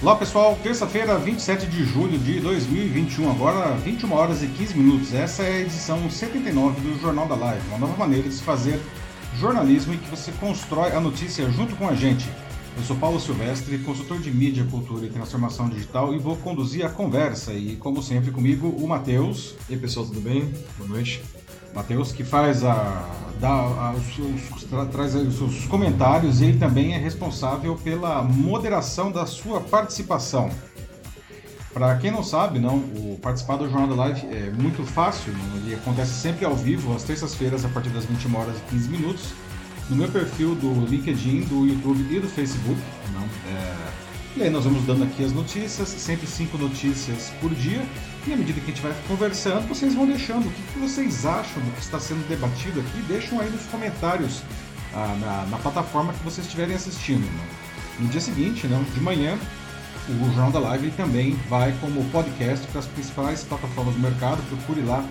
Olá pessoal, terça-feira, 27 de julho de 2021, agora 21 horas e 15 minutos. Essa é a edição 79 do Jornal da Live, uma nova maneira de se fazer jornalismo em que você constrói a notícia junto com a gente. Eu sou Paulo Silvestre, consultor de mídia, cultura e transformação digital e vou conduzir a conversa. E como sempre comigo, o Matheus. E aí pessoal, tudo bem? Boa noite. Matheus, que faz a, dá a, os, tra, traz os seus comentários e ele também é responsável pela moderação da sua participação. Para quem não sabe, não, o participar do Jornal da Live é muito fácil, não, ele acontece sempre ao vivo, às terças-feiras, a partir das 21 horas e 15 minutos, no meu perfil do LinkedIn, do YouTube e do Facebook. Não, é, e aí nós vamos dando aqui as notícias, sempre cinco notícias por dia. E à medida que a gente vai conversando, vocês vão deixando o que, vocês acham do que está sendo debatido aqui. Deixam aí nos comentários ah, na, na, plataforma que vocês estiverem assistindo. Né? No dia seguinte, não, de manhã, o Jornal da Live também vai como podcast para as principais plataformas do mercado. Procure lá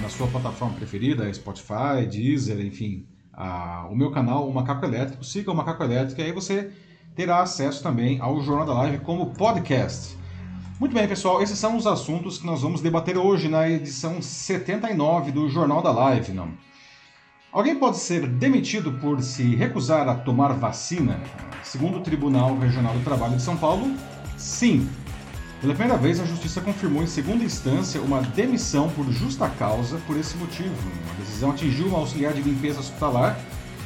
na sua plataforma preferida, Spotify, Deezer, enfim, a, o meu canal, o Macaco Elétrico. Siga o Macaco Elétrico e aí você terá acesso também ao Jornal da Live como podcast. Muito bem, pessoal, esses são os assuntos que nós vamos debater hoje na edição 79 do Jornal da Live. Não? Alguém pode ser demitido por se recusar a tomar vacina? Segundo o Tribunal Regional do Trabalho de São Paulo, sim. Pela primeira vez, a Justiça confirmou em segunda instância uma demissão por justa causa por esse motivo. A decisão atingiu uma auxiliar de limpeza hospitalar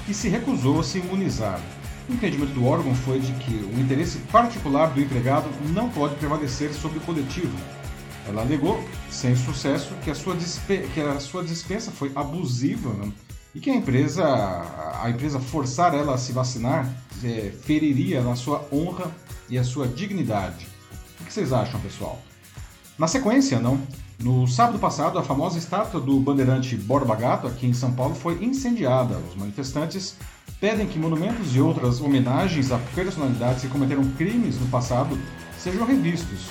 que se recusou a se imunizar. O entendimento do órgão foi de que o interesse particular do empregado não pode prevalecer sobre o coletivo. Ela alegou, sem sucesso, que a sua, dispe que a sua dispensa foi abusiva né? e que a empresa, a empresa forçar ela a se vacinar é, feriria na sua honra e a sua dignidade. Vocês acham, pessoal? Na sequência, não? No sábado passado, a famosa estátua do bandeirante Borba Gato, aqui em São Paulo, foi incendiada. Os manifestantes pedem que monumentos e outras homenagens a personalidades que cometeram crimes no passado sejam revistos.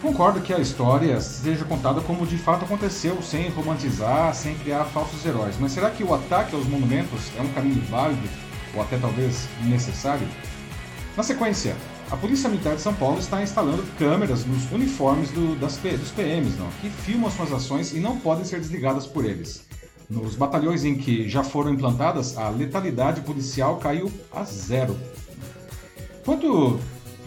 Concordo que a história seja contada como de fato aconteceu, sem romantizar, sem criar falsos heróis. Mas será que o ataque aos monumentos é um caminho válido ou até talvez necessário? Na sequência, a Polícia Militar de São Paulo está instalando câmeras nos uniformes do, das, dos PMs, não, que filmam suas ações e não podem ser desligadas por eles. Nos batalhões em que já foram implantadas, a letalidade policial caiu a zero. Quanto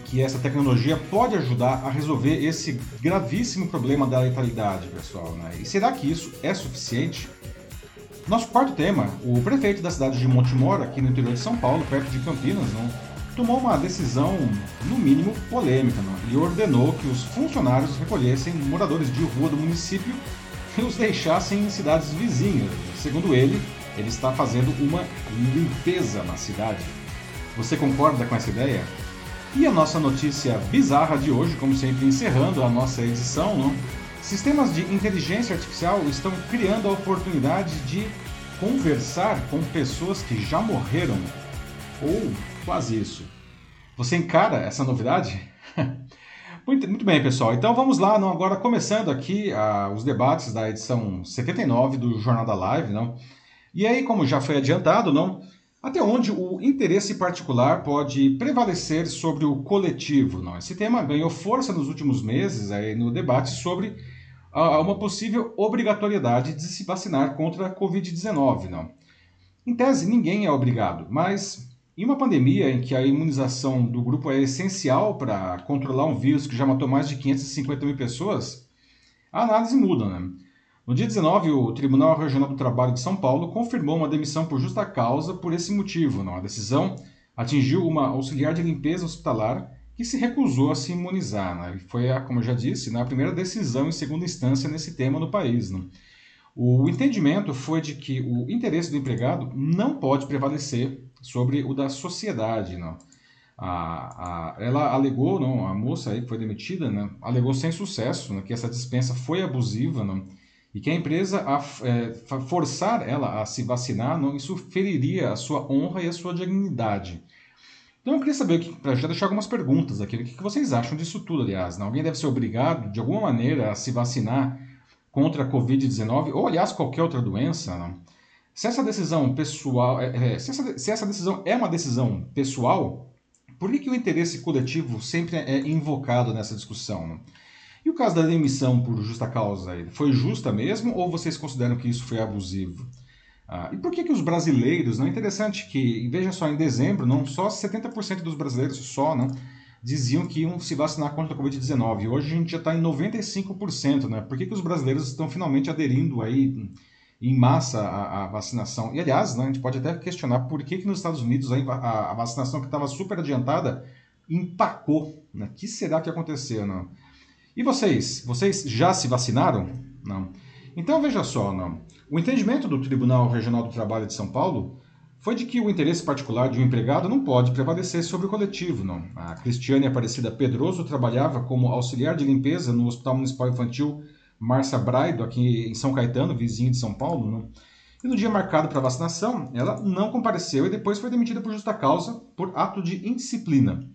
que essa tecnologia pode ajudar a resolver esse gravíssimo problema da letalidade, pessoal? Né? E será que isso é suficiente? Nosso quarto tema, o prefeito da cidade de Montemor, aqui no interior de São Paulo, perto de Campinas, não, tomou uma decisão, no mínimo, polêmica não, e ordenou que os funcionários recolhessem moradores de rua do município que os deixassem em cidades vizinhas. Segundo ele, ele está fazendo uma limpeza na cidade. Você concorda com essa ideia? E a nossa notícia bizarra de hoje, como sempre encerrando a nossa edição, não? sistemas de inteligência artificial estão criando a oportunidade de conversar com pessoas que já morreram, ou quase isso. Você encara essa novidade? Muito, muito bem, pessoal. Então vamos lá, não, agora começando aqui uh, os debates da edição 79 do Jornal da Live, não? E aí, como já foi adiantado, não? Até onde o interesse particular pode prevalecer sobre o coletivo, não? Esse tema ganhou força nos últimos meses aí no debate sobre uh, uma possível obrigatoriedade de se vacinar contra a Covid-19, não? Em tese, ninguém é obrigado, mas em uma pandemia em que a imunização do grupo é essencial para controlar um vírus que já matou mais de 550 mil pessoas, a análise muda. Né? No dia 19, o Tribunal Regional do Trabalho de São Paulo confirmou uma demissão por justa causa por esse motivo. Não? A decisão atingiu uma auxiliar de limpeza hospitalar que se recusou a se imunizar. Né? Foi, como eu já disse, né, a primeira decisão em segunda instância nesse tema no país. O entendimento foi de que o interesse do empregado não pode prevalecer sobre o da sociedade, não. A, a, ela alegou, não, a moça aí que foi demitida, né, alegou sem sucesso né, que essa dispensa foi abusiva, não, e que a empresa a, é, forçar ela a se vacinar, não, isso feriria a sua honra e a sua dignidade. Então eu queria saber, para já deixar algumas perguntas aqui, o que vocês acham disso tudo, aliás? Né? Alguém deve ser obrigado, de alguma maneira, a se vacinar contra a Covid-19, ou aliás, qualquer outra doença, não? Se essa decisão pessoal, é, é, se, essa, se essa decisão é uma decisão pessoal, por que, que o interesse coletivo sempre é invocado nessa discussão? E o caso da demissão por justa causa, foi justa mesmo ou vocês consideram que isso foi abusivo? Ah, e por que, que os brasileiros, não é interessante que, veja só, em dezembro, não só 70% dos brasileiros só não, diziam que iam se vacinar contra a Covid-19. Hoje a gente já está em 95%, né? Por que, que os brasileiros estão finalmente aderindo aí em massa à, à vacinação? E aliás, né, a gente pode até questionar por que, que nos Estados Unidos a, a, a vacinação que estava super adiantada empacou. Né? O que será que aconteceu? Não? E vocês? Vocês já se vacinaram? Não. Então veja só, não. O entendimento do Tribunal Regional do Trabalho de São Paulo foi de que o interesse particular de um empregado não pode prevalecer sobre o coletivo, não. A Cristiane Aparecida Pedroso trabalhava como auxiliar de limpeza no Hospital Municipal Infantil Marcia Braido, aqui em São Caetano, vizinho de São Paulo, não. E no dia marcado para vacinação, ela não compareceu e depois foi demitida por justa causa por ato de indisciplina.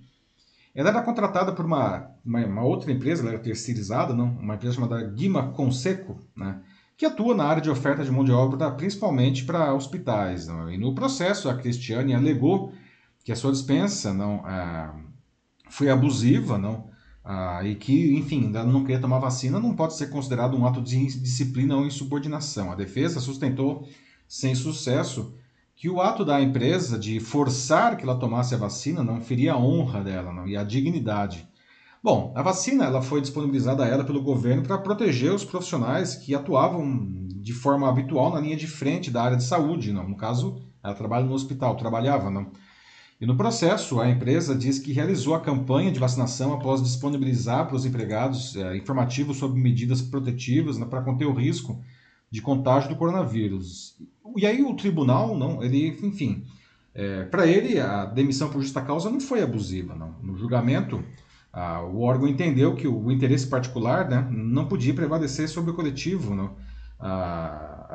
Ela era contratada por uma, uma, uma, outra empresa, ela era terceirizada, não? uma empresa chamada Guima Conseco, né? que atua na área de oferta de mão de obra principalmente para hospitais. Não? E no processo, a Cristiane alegou que a sua dispensa não ah, foi abusiva não? Ah, e que, enfim, não queria tomar vacina, não pode ser considerado um ato de indisciplina ou insubordinação. A defesa sustentou, sem sucesso, que o ato da empresa de forçar que ela tomasse a vacina não feria a honra dela não, e a dignidade. Bom, a vacina ela foi disponibilizada a ela pelo governo para proteger os profissionais que atuavam de forma habitual na linha de frente da área de saúde. Não. No caso, ela trabalha no hospital, trabalhava. Não. E no processo, a empresa diz que realizou a campanha de vacinação após disponibilizar para os empregados é, informativos sobre medidas protetivas né, para conter o risco de contágio do coronavírus. E aí o tribunal, não, ele, enfim, é, para ele a demissão por justa causa não foi abusiva, não. No julgamento, a, o órgão entendeu que o, interesse particular, né, não podia prevalecer sobre o coletivo, não.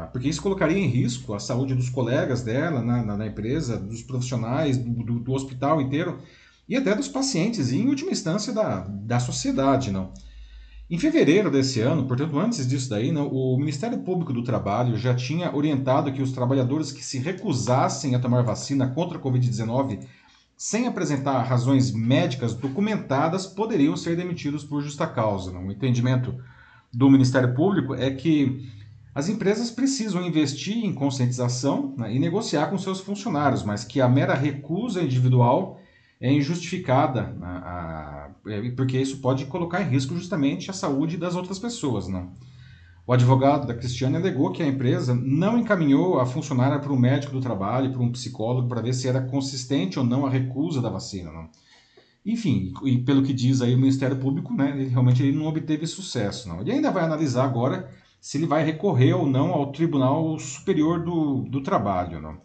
Porque isso colocaria em risco a saúde dos colegas dela na, na, na empresa, dos profissionais, do, do, do, hospital inteiro e até dos pacientes e, em última instância, da, da sociedade, não. Em fevereiro desse ano, portanto antes disso daí, não, o Ministério Público do Trabalho já tinha orientado que os trabalhadores que se recusassem a tomar vacina contra a Covid-19 sem apresentar razões médicas documentadas poderiam ser demitidos por justa causa. Não? O entendimento do Ministério Público é que as empresas precisam investir em conscientização né, e negociar com seus funcionários, mas que a mera recusa individual é injustificada, né, a, a, porque isso pode colocar em risco justamente a saúde das outras pessoas. Não? O advogado da Cristiane alegou que a empresa não encaminhou a funcionária para um médico do trabalho, para um psicólogo, para ver se era consistente ou não a recusa da vacina. Não? Enfim, e pelo que diz aí o Ministério Público, né, ele, realmente ele não obteve sucesso. Não. Ele ainda vai analisar agora se ele vai recorrer ou não ao Tribunal Superior do, do Trabalho. Não.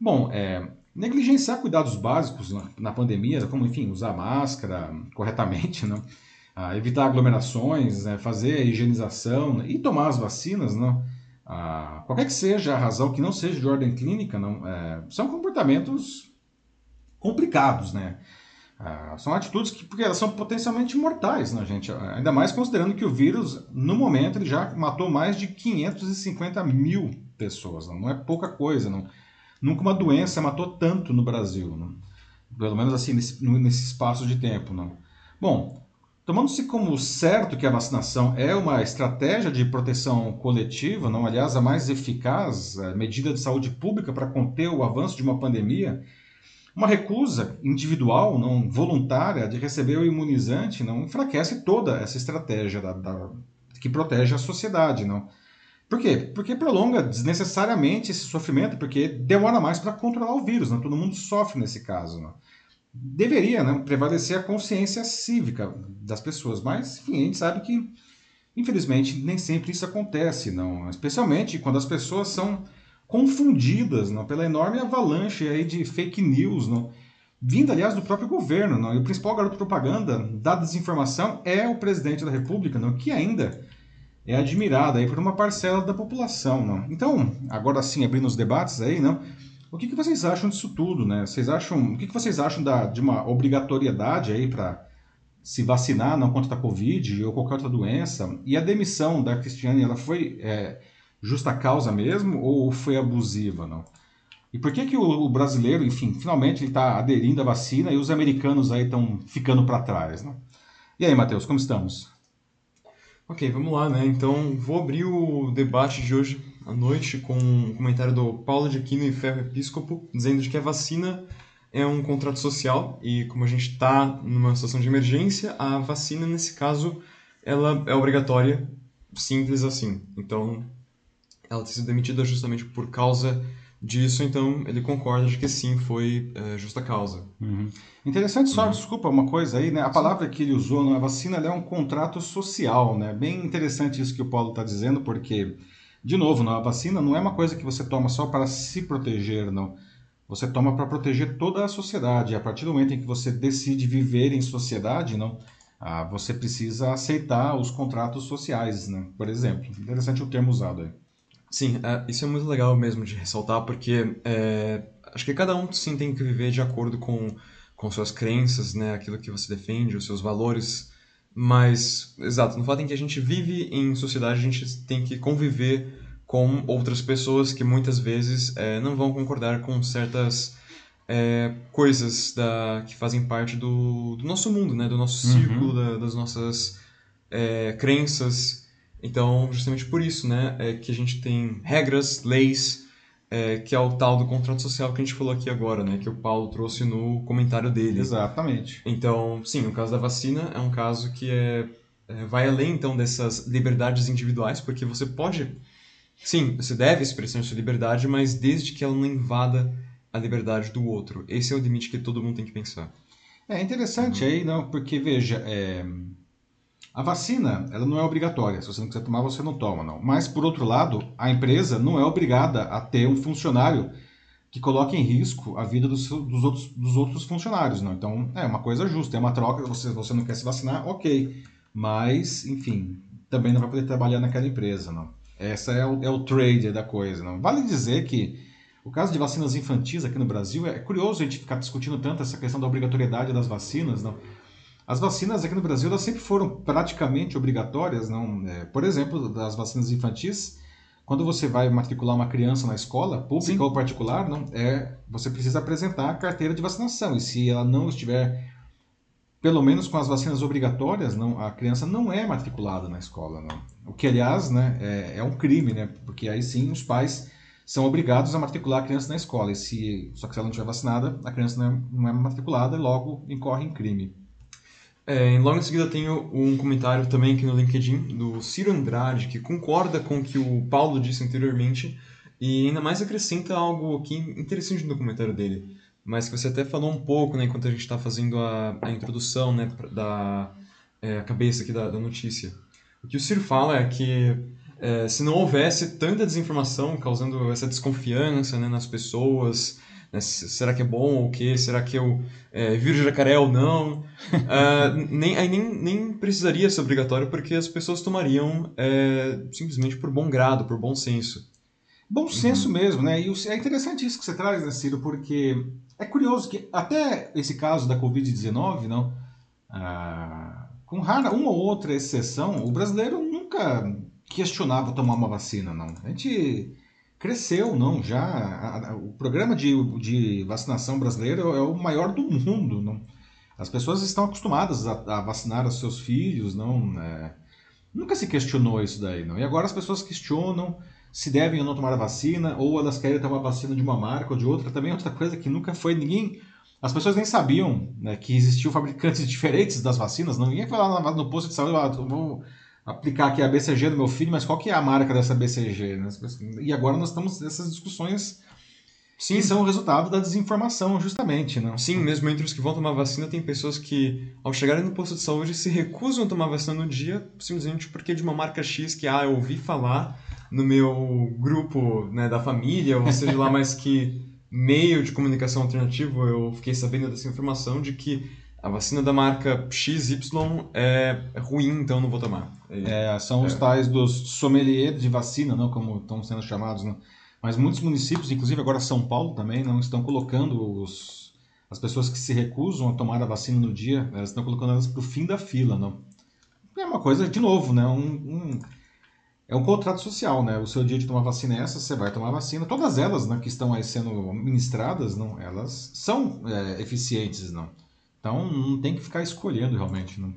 Bom, é, Negligenciar cuidados básicos na, na pandemia, como, enfim, usar máscara corretamente, não? Ah, evitar aglomerações, né? fazer a higienização e tomar as vacinas, não? Ah, qualquer que seja a razão que não seja de ordem clínica, não, é, são comportamentos complicados, né? Ah, são atitudes que, porque elas são potencialmente mortais, né, gente? Ainda mais considerando que o vírus, no momento, ele já matou mais de 550 mil pessoas. Não, não é pouca coisa, não. Nunca uma doença matou tanto no Brasil, não? pelo menos assim nesse, nesse espaço de tempo. Não? Bom, tomando-se como certo que a vacinação é uma estratégia de proteção coletiva, não, aliás, a mais eficaz a medida de saúde pública para conter o avanço de uma pandemia, uma recusa individual, não voluntária, de receber o imunizante, não enfraquece toda essa estratégia da, da, que protege a sociedade, não. Por quê? Porque prolonga desnecessariamente esse sofrimento, porque demora mais para controlar o vírus, né? todo mundo sofre nesse caso. Né? Deveria né, prevalecer a consciência cívica das pessoas, mas enfim, a gente sabe que, infelizmente, nem sempre isso acontece, não. especialmente quando as pessoas são confundidas não, pela enorme avalanche aí de fake news, não, vindo, aliás, do próprio governo. Não, e o principal garoto propaganda da desinformação é o presidente da República, não, que ainda é admirada aí por uma parcela da população, não? Então, agora sim, abrindo os debates aí, não? O que, que vocês acham disso tudo, né? Vocês acham, o que, que vocês acham da, de uma obrigatoriedade aí para se vacinar não contra a Covid ou qualquer outra doença? E a demissão da Cristiane, ela foi é, justa causa mesmo ou foi abusiva, não? E por que, que o, brasileiro, enfim, finalmente ele está aderindo à vacina e os americanos aí estão ficando para trás, né? E aí, Matheus, como estamos? Ok, vamos lá, né? Então, vou abrir o debate de hoje à noite com um comentário do Paulo de Aquino e Ferro Episcopo, dizendo que a vacina é um contrato social e como a gente está numa situação de emergência, a vacina, nesse caso, ela é obrigatória, simples assim. Então, ela tem sido demitida justamente por causa disso, então ele concorda de que sim, foi é, justa causa. Uhum. Interessante só, uhum. desculpa, uma coisa aí, né? A palavra que ele usou na vacina é um contrato social, né? Bem interessante isso que o Paulo está dizendo, porque, de novo, a vacina não é uma coisa que você toma só para se proteger, não. Você toma para proteger toda a sociedade. A partir do momento em que você decide viver em sociedade, não, ah, você precisa aceitar os contratos sociais, né? Por exemplo. Interessante o termo usado aí. Sim, é, isso é muito legal mesmo de ressaltar, porque é, acho que cada um sim tem que viver de acordo com, com suas crenças, né, aquilo que você defende, os seus valores. Mas, exato, no fato em que a gente vive em sociedade, a gente tem que conviver com outras pessoas que muitas vezes é, não vão concordar com certas é, coisas da, que fazem parte do, do nosso mundo, né, do nosso uhum. círculo, da, das nossas é, crenças. Então, justamente por isso, né, é que a gente tem regras, leis, é, que é o tal do contrato social que a gente falou aqui agora, né, que o Paulo trouxe no comentário dele. Exatamente. Então, sim, o caso da vacina é um caso que é, é vai além, então, dessas liberdades individuais, porque você pode, sim, você deve expressar sua liberdade, mas desde que ela não invada a liberdade do outro. Esse é o limite que todo mundo tem que pensar. É interessante uhum. aí, não, porque, veja, é a vacina, ela não é obrigatória. Se você não quiser tomar, você não toma, não. Mas, por outro lado, a empresa não é obrigada a ter um funcionário que coloque em risco a vida dos, dos, outros, dos outros funcionários, não. Então, é uma coisa justa, é uma troca. Você, você não quer se vacinar, ok. Mas, enfim, também não vai poder trabalhar naquela empresa, não. Essa é o, é o trade da coisa, não. Vale dizer que o caso de vacinas infantis aqui no Brasil, é curioso a gente ficar discutindo tanto essa questão da obrigatoriedade das vacinas, não as vacinas aqui no Brasil elas sempre foram praticamente obrigatórias, não? É, por exemplo, das vacinas infantis, quando você vai matricular uma criança na escola, pública Sim. ou particular, não é, você precisa apresentar a carteira de vacinação. E se ela não estiver, pelo menos com as vacinas obrigatórias, não, a criança não é matriculada na escola, não. O que, aliás, né, é, é um crime, né? Porque aí sim os pais são obrigados a matricular a criança na escola. E se, só que se ela não estiver vacinada, a criança não é, não é matriculada e logo incorre em crime. É, logo em seguida tenho um comentário também aqui no LinkedIn do Ciro Andrade, que concorda com o que o Paulo disse anteriormente e ainda mais acrescenta algo aqui interessante no comentário dele, mas que você até falou um pouco né, enquanto a gente está fazendo a, a introdução né, da é, cabeça aqui da, da notícia. O que o Ciro fala é que é, se não houvesse tanta desinformação causando essa desconfiança né, nas pessoas, né? Será que é bom ou o quê? Será que eu é, viro jacaré ou não? uh, nem, aí nem, nem precisaria ser obrigatório porque as pessoas tomariam é, simplesmente por bom grado, por bom senso. Bom senso uhum. mesmo, né? E é interessante isso que você traz, né, Ciro? Porque é curioso que até esse caso da Covid-19, não, ah, com rara uma ou outra exceção, o brasileiro nunca questionava tomar uma vacina, não. A gente cresceu, não, já a, a, o programa de, de vacinação brasileiro é o maior do mundo, não. As pessoas estão acostumadas a, a vacinar os seus filhos, não, é, nunca se questionou isso daí, não. E agora as pessoas questionam se devem ou não tomar a vacina, ou elas querem tomar vacina de uma marca ou de outra, também é outra coisa que nunca foi ninguém as pessoas nem sabiam né, que existiam fabricantes diferentes das vacinas, não ninguém foi lá no posto de saúde, ah, vou aplicar aqui a BCG do meu filho, mas qual que é a marca dessa BCG? Né? E agora nós estamos nessas discussões Sim. que são o resultado da desinformação, justamente. Né? Sim, mesmo entre os que vão tomar vacina, tem pessoas que, ao chegarem no posto de saúde, se recusam a tomar vacina no dia, simplesmente porque é de uma marca X que, ah, eu ouvi falar no meu grupo né, da família, ou seja lá mais que meio de comunicação alternativo, eu fiquei sabendo dessa informação de que a vacina da marca XY é ruim, então não vou tomar. É, são os é. tais dos sommeliers de vacina, não como estão sendo chamados. Né? Mas muitos municípios, inclusive agora São Paulo também, não estão colocando os, as pessoas que se recusam a tomar a vacina no dia, elas estão colocando elas para o fim da fila. Não? É uma coisa, de novo, né? um, um é um contrato social, né? O seu dia de tomar vacina é essa, você vai tomar vacina. Todas elas né, que estão aí sendo ministradas, não, elas são é, eficientes, não. Então não tem que ficar escolhendo realmente, não.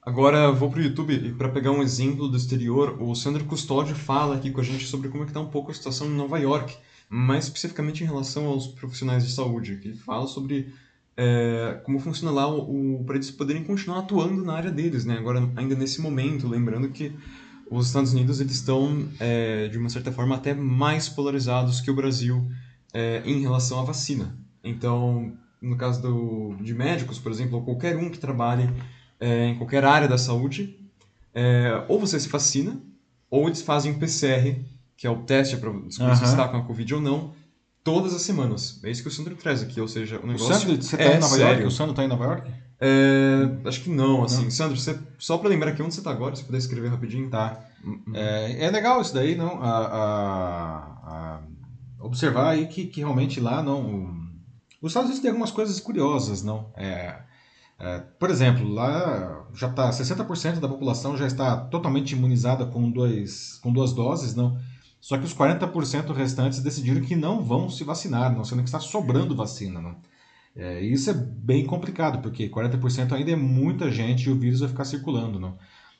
Agora vou para o YouTube e para pegar um exemplo do exterior, o Sandro Custódio fala aqui com a gente sobre como é que está um pouco a situação em Nova York, mais especificamente em relação aos profissionais de saúde, que ele fala sobre é, como funciona lá para eles poderem continuar atuando na área deles, né? Agora ainda nesse momento, lembrando que os Estados Unidos eles estão, é, de uma certa forma, até mais polarizados que o Brasil é, em relação à vacina. Então, no caso do, de médicos, por exemplo, ou qualquer um que trabalhe é, em qualquer área da saúde, é, ou você se vacina, ou eles fazem o PCR, que é o teste para descobrir uhum. se está com a Covid ou não, todas as semanas. É isso que o Sandro traz aqui, ou seja, o negócio o Sandro, você tá é em Nova sério. York? O Sandro está em Nova York? É, acho que não, assim. Não. Sandro, você, só para lembrar aqui onde você está agora, se puder escrever rapidinho. Tá. Uhum. É, é, legal isso daí, não? A, a, a observar aí que, que realmente lá não. Os Estados Unidos tem algumas coisas curiosas, não? É, é, por exemplo, lá já está 60% da população já está totalmente imunizada com, dois, com duas doses, não? Só que os 40% restantes decidiram que não vão se vacinar, não sendo que está sobrando vacina, não? É, isso é bem complicado, porque 40% ainda é muita gente e o vírus vai ficar circulando. Não?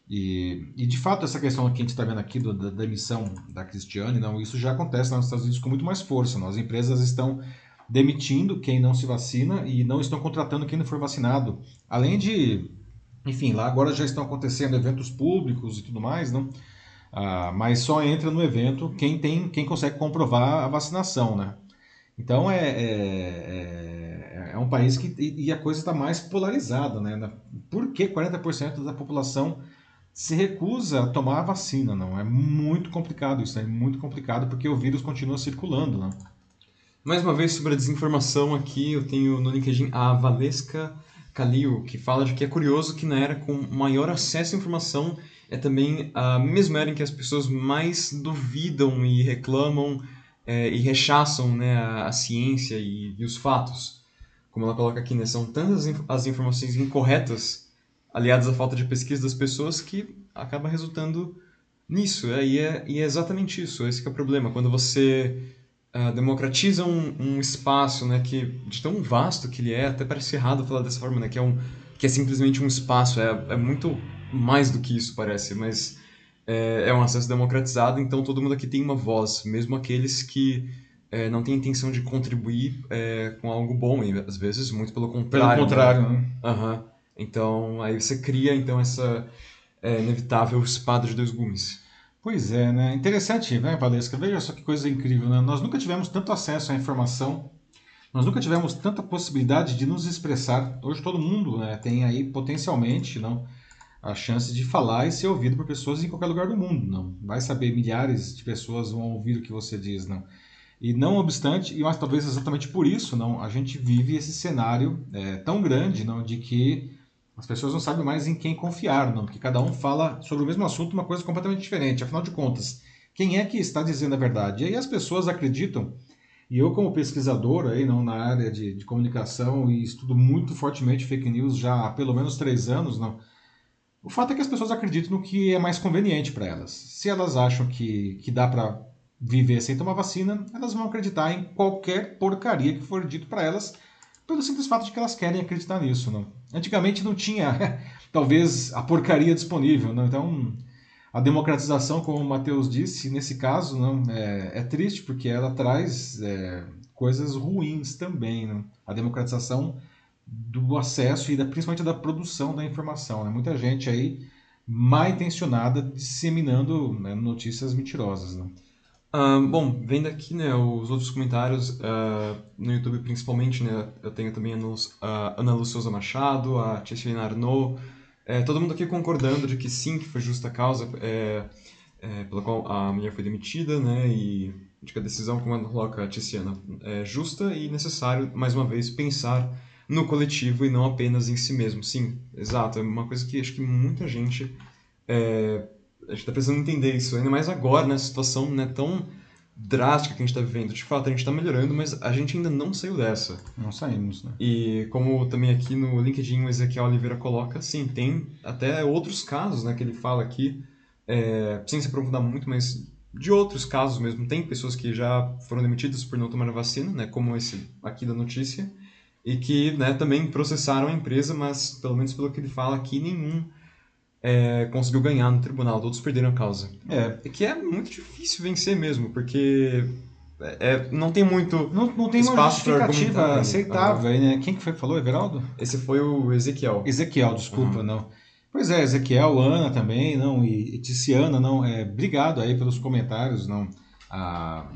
E, e de fato, essa questão que a gente está vendo aqui do, da, da, emissão da Cristiane, não, isso já acontece nos Estados Unidos com muito mais força. Não? As empresas estão demitindo quem não se vacina e não estão contratando quem não for vacinado. Além de, enfim, lá agora já estão acontecendo eventos públicos e tudo mais, não? Ah, mas só entra no evento quem tem, quem consegue comprovar a vacinação, né? Então é, é, é, é um país que e a coisa está mais polarizada, né? Por que 40% da população se recusa a tomar a vacina? Não é muito complicado isso, é muito complicado porque o vírus continua circulando, né? Mais uma vez sobre a desinformação aqui, eu tenho no LinkedIn a Valesca Calil, que fala de que é curioso que na era com maior acesso à informação é também a mesma era em que as pessoas mais duvidam e reclamam é, e rechaçam né, a, a ciência e, e, os fatos. Como ela coloca aqui, né, são tantas as informações incorretas aliadas à falta de pesquisa das pessoas que acaba resultando nisso. É, e, é, e é exatamente isso, esse é o problema. Quando você uh, democratiza um, um, espaço né, que, de tão vasto que ele é, até parece errado falar dessa forma, né, que, é um, que é simplesmente um espaço, é, é muito mais do que isso parece, mas é, é um acesso democratizado, então todo mundo aqui tem uma voz, mesmo aqueles que é, não têm intenção de contribuir é, com algo bom, e às vezes muito pelo contrário. Pelo contrário, né? né? Uhum. Então, aí você cria então essa é, inevitável espada de dois gumes. Pois é, né? Interessante, né, Valesca? Veja só que coisa incrível, né? Nós nunca tivemos tanto acesso à informação, nós nunca tivemos tanta possibilidade de nos expressar. Hoje todo mundo né, tem aí potencialmente, não a chance de falar e ser ouvido por pessoas em qualquer lugar do mundo, não. Vai saber, milhares de pessoas vão ouvir o que você diz, não. E não obstante, e mas talvez exatamente por isso, não, a gente vive esse cenário é, tão grande, não, de que as pessoas não sabem mais em quem confiar, não, porque cada um fala sobre o mesmo assunto uma coisa completamente diferente. Afinal de contas, quem é que está dizendo a verdade? E aí as pessoas acreditam. E eu, como pesquisador aí, não, na área de, de comunicação e estudo muito fortemente fake news já há pelo menos três anos, não o fato é que as pessoas acreditam no que é mais conveniente para elas. Se elas acham que, que dá para viver sem tomar vacina, elas vão acreditar em qualquer porcaria que for dito para elas, pelo simples fato de que elas querem acreditar nisso. Não? Antigamente não tinha, talvez, a porcaria disponível. Não? Então, a democratização, como o Matheus disse, nesse caso, não é, é triste porque ela traz é, coisas ruins também. Não? A democratização do acesso e da, principalmente da produção da informação. Né? Muita gente aí mal intencionada disseminando né, notícias mentirosas. Né? Bom, vendo aqui né, os outros comentários uh, no YouTube principalmente, né, eu tenho também a, Ana Luciosa Machado, a Ticelina Arnaud, é, todo mundo aqui concordando de que sim, que foi justa a causa é, é, pela qual a mulher foi demitida, né, e de que a decisão, como ela coloca a Tiziana, é justa e necessário, mais uma vez, pensar no coletivo e não apenas em si mesmo. Sim, exato. É uma coisa que acho que muita gente é, a gente está precisando entender isso, ainda mais agora, nessa situação né, tão drástica que a gente está vivendo. De fato, a gente está melhorando, mas a gente ainda não saiu dessa. Não saímos, né? E como também aqui no LinkedIn o Ezequiel Oliveira coloca, sim, tem até outros casos né, que ele fala aqui é, sem se aprofundar muito, mas de outros casos mesmo. Tem pessoas que já foram demitidas por não tomar a vacina, né, como esse aqui da notícia, e que né, também processaram a empresa, mas pelo menos pelo que ele fala aqui, nenhum é, conseguiu ganhar no tribunal, todos perderam a causa. É. é que é muito difícil vencer mesmo, porque é, não tem muito não, não tem uma justificativa aceitável aí, né? Quem que foi que falou, Everaldo? Esse foi o Ezequiel. Ezequiel, desculpa, uhum. não. Pois é, Ezequiel, Ana também, não, e, e Tiziana, não, é, obrigado aí pelos comentários, não. Ah,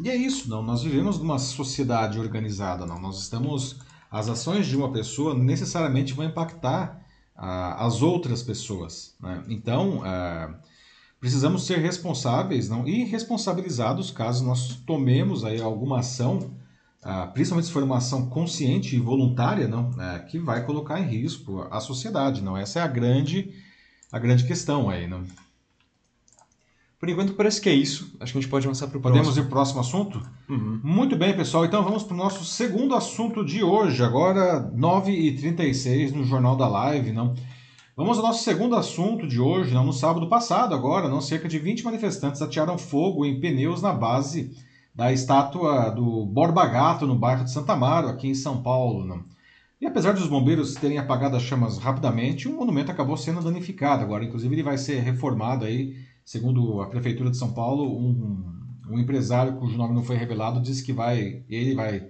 e é isso, não, nós vivemos numa sociedade organizada, não, nós estamos, as ações de uma pessoa necessariamente vão impactar as outras pessoas, né? Então, ah, precisamos ser responsáveis não, e responsabilizados caso nós tomemos aí alguma ação, ah, principalmente se for uma ação consciente e voluntária, não, é, que vai colocar em risco a sociedade. Não, essa é a grande, a grande questão aí, não. Por enquanto parece que é isso. Acho que a gente pode avançar para o próximo. Podemos ir para o próximo assunto? Uhum. Muito bem, pessoal. Então vamos para o nosso segundo assunto de hoje. Agora, 9h36 no Jornal da Live. Não? Vamos ao nosso segundo assunto de hoje. Não, no sábado passado, agora, não, cerca de 20 manifestantes atearam fogo em pneus na base da estátua do Borba Gato, no bairro de Santa Amaro, aqui em São Paulo. Não? E apesar dos bombeiros terem apagado as chamas rapidamente, o monumento acabou sendo danificado. Agora, inclusive, ele vai ser reformado aí, segundo a Prefeitura de São Paulo, um, um empresário cujo nome não foi revelado disse que vai, ele vai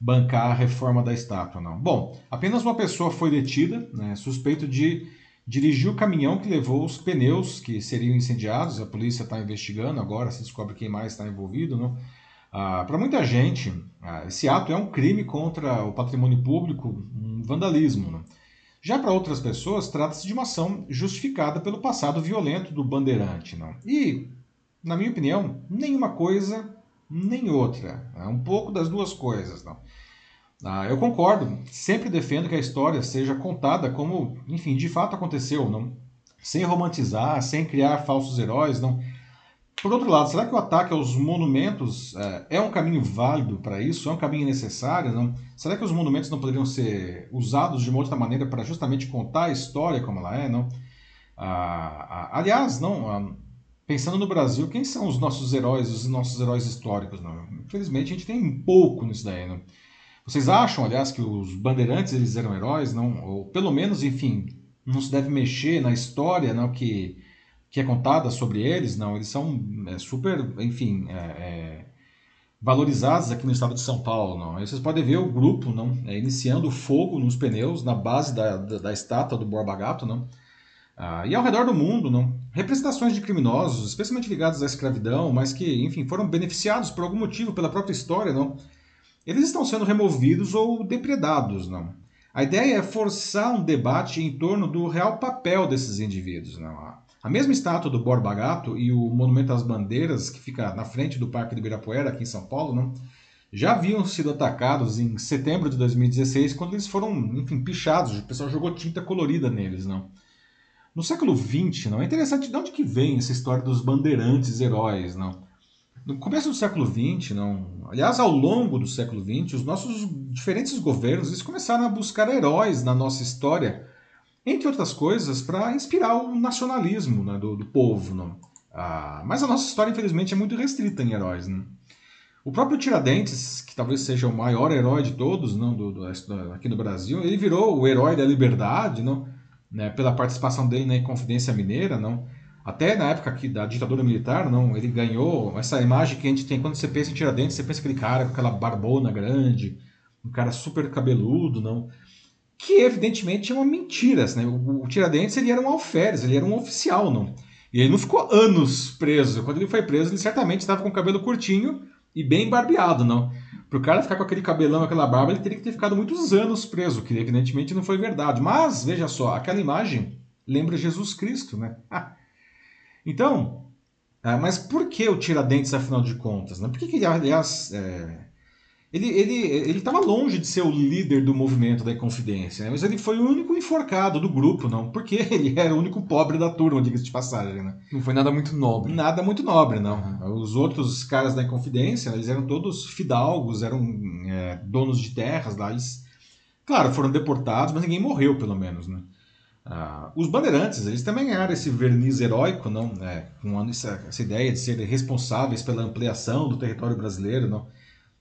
bancar a reforma da estátua. Não. Bom, apenas uma pessoa foi detida, né, suspeito de dirigiu o caminhão que levou os pneus que seriam incendiados. A polícia está investigando agora, se descobre quem mais está envolvido. Né? Ah, Para muita gente, ah, esse ato é um crime contra o patrimônio público, um vandalismo. Né? Já para outras pessoas, trata-se de uma ação justificada pelo passado violento do bandeirante. Não? E, na minha opinião, nenhuma coisa nem outra. É um pouco das duas coisas. Não? Ah, eu concordo, sempre defendo que a história seja contada como, enfim, de fato aconteceu, não, sem romantizar, sem criar falsos heróis, não. Por outro lado, será que o ataque aos monumentos é, é um caminho válido para isso? É um caminho necessário? Não? Será que os monumentos não poderiam ser usados de uma outra maneira para justamente contar a história como ela é? Não? Ah, ah, aliás, não. Ah, pensando no Brasil, quem são os nossos heróis, os nossos heróis históricos? Não? Infelizmente, a gente tem um pouco nisso daí. Não? Vocês acham, aliás, que os bandeirantes eles eram heróis, não? Ou pelo menos, enfim, não se deve mexer na história, não que que é contada sobre eles, não? Eles são é, super, enfim, é, é, valorizados aqui no estado de São Paulo, não? Aí vocês podem ver o grupo, não? É, iniciando fogo nos pneus na base da, da, da estátua do Borba Gato, não? Ah, e ao redor do mundo, não? Representações de criminosos, especialmente ligados à escravidão, mas que, enfim, foram beneficiados por algum motivo pela própria história, não? eles estão sendo removidos ou depredados, não. A ideia é forçar um debate em torno do real papel desses indivíduos, não. A mesma estátua do Borba Gato e o Monumento às Bandeiras, que fica na frente do Parque do Ibirapuera, aqui em São Paulo, não, já haviam sido atacados em setembro de 2016, quando eles foram, enfim, pichados, o pessoal jogou tinta colorida neles, não. No século XX, não é interessante de onde que vem essa história dos bandeirantes heróis, não. No começo do século XX, não, aliás, ao longo do século XX, os nossos diferentes governos eles começaram a buscar heróis na nossa história, entre outras coisas, para inspirar o nacionalismo né, do, do, povo. Não? Ah, mas a nossa história, infelizmente, é muito restrita em heróis. Né? O próprio Tiradentes, que talvez seja o maior herói de todos não, do, do, aqui no Brasil, ele virou o herói da liberdade, não, né, pela participação dele na Inconfidência Mineira, não. Até na época aqui da ditadura militar, não, ele ganhou essa imagem que a gente tem quando você pensa em Tiradentes, você pensa aquele cara com aquela barbona grande, um cara super cabeludo, não, que evidentemente é uma mentira, né? O, Tiradentes ele era um alferes, ele era um oficial, não. E ele não ficou anos preso. Quando ele foi preso, ele certamente estava com o cabelo curtinho e bem barbeado, não. Para o cara ficar com aquele cabelão, aquela barba, ele teria que ter ficado muitos anos preso, que evidentemente não foi verdade. Mas, veja só, aquela imagem lembra Jesus Cristo, né? Então, é, mas por que o Tiradentes, afinal de contas? Né? Por que, que ele, aliás, é, ele ele estava longe de ser o líder do movimento da Inconfidência, né? mas ele foi o único enforcado do grupo, não? Porque ele era o único pobre da turma, diga-se de passagem, né? Não foi nada muito nobre. Nada muito nobre, não. Uhum. Os outros caras da Inconfidência, eles eram todos fidalgos, eram é, donos de terras lá, eles, claro, foram deportados, mas ninguém morreu, pelo menos, né? Ah, os bandeirantes, eles também ganharam esse verniz heróico, não? É, com essa, essa, ideia de serem responsáveis pela ampliação do território brasileiro, não?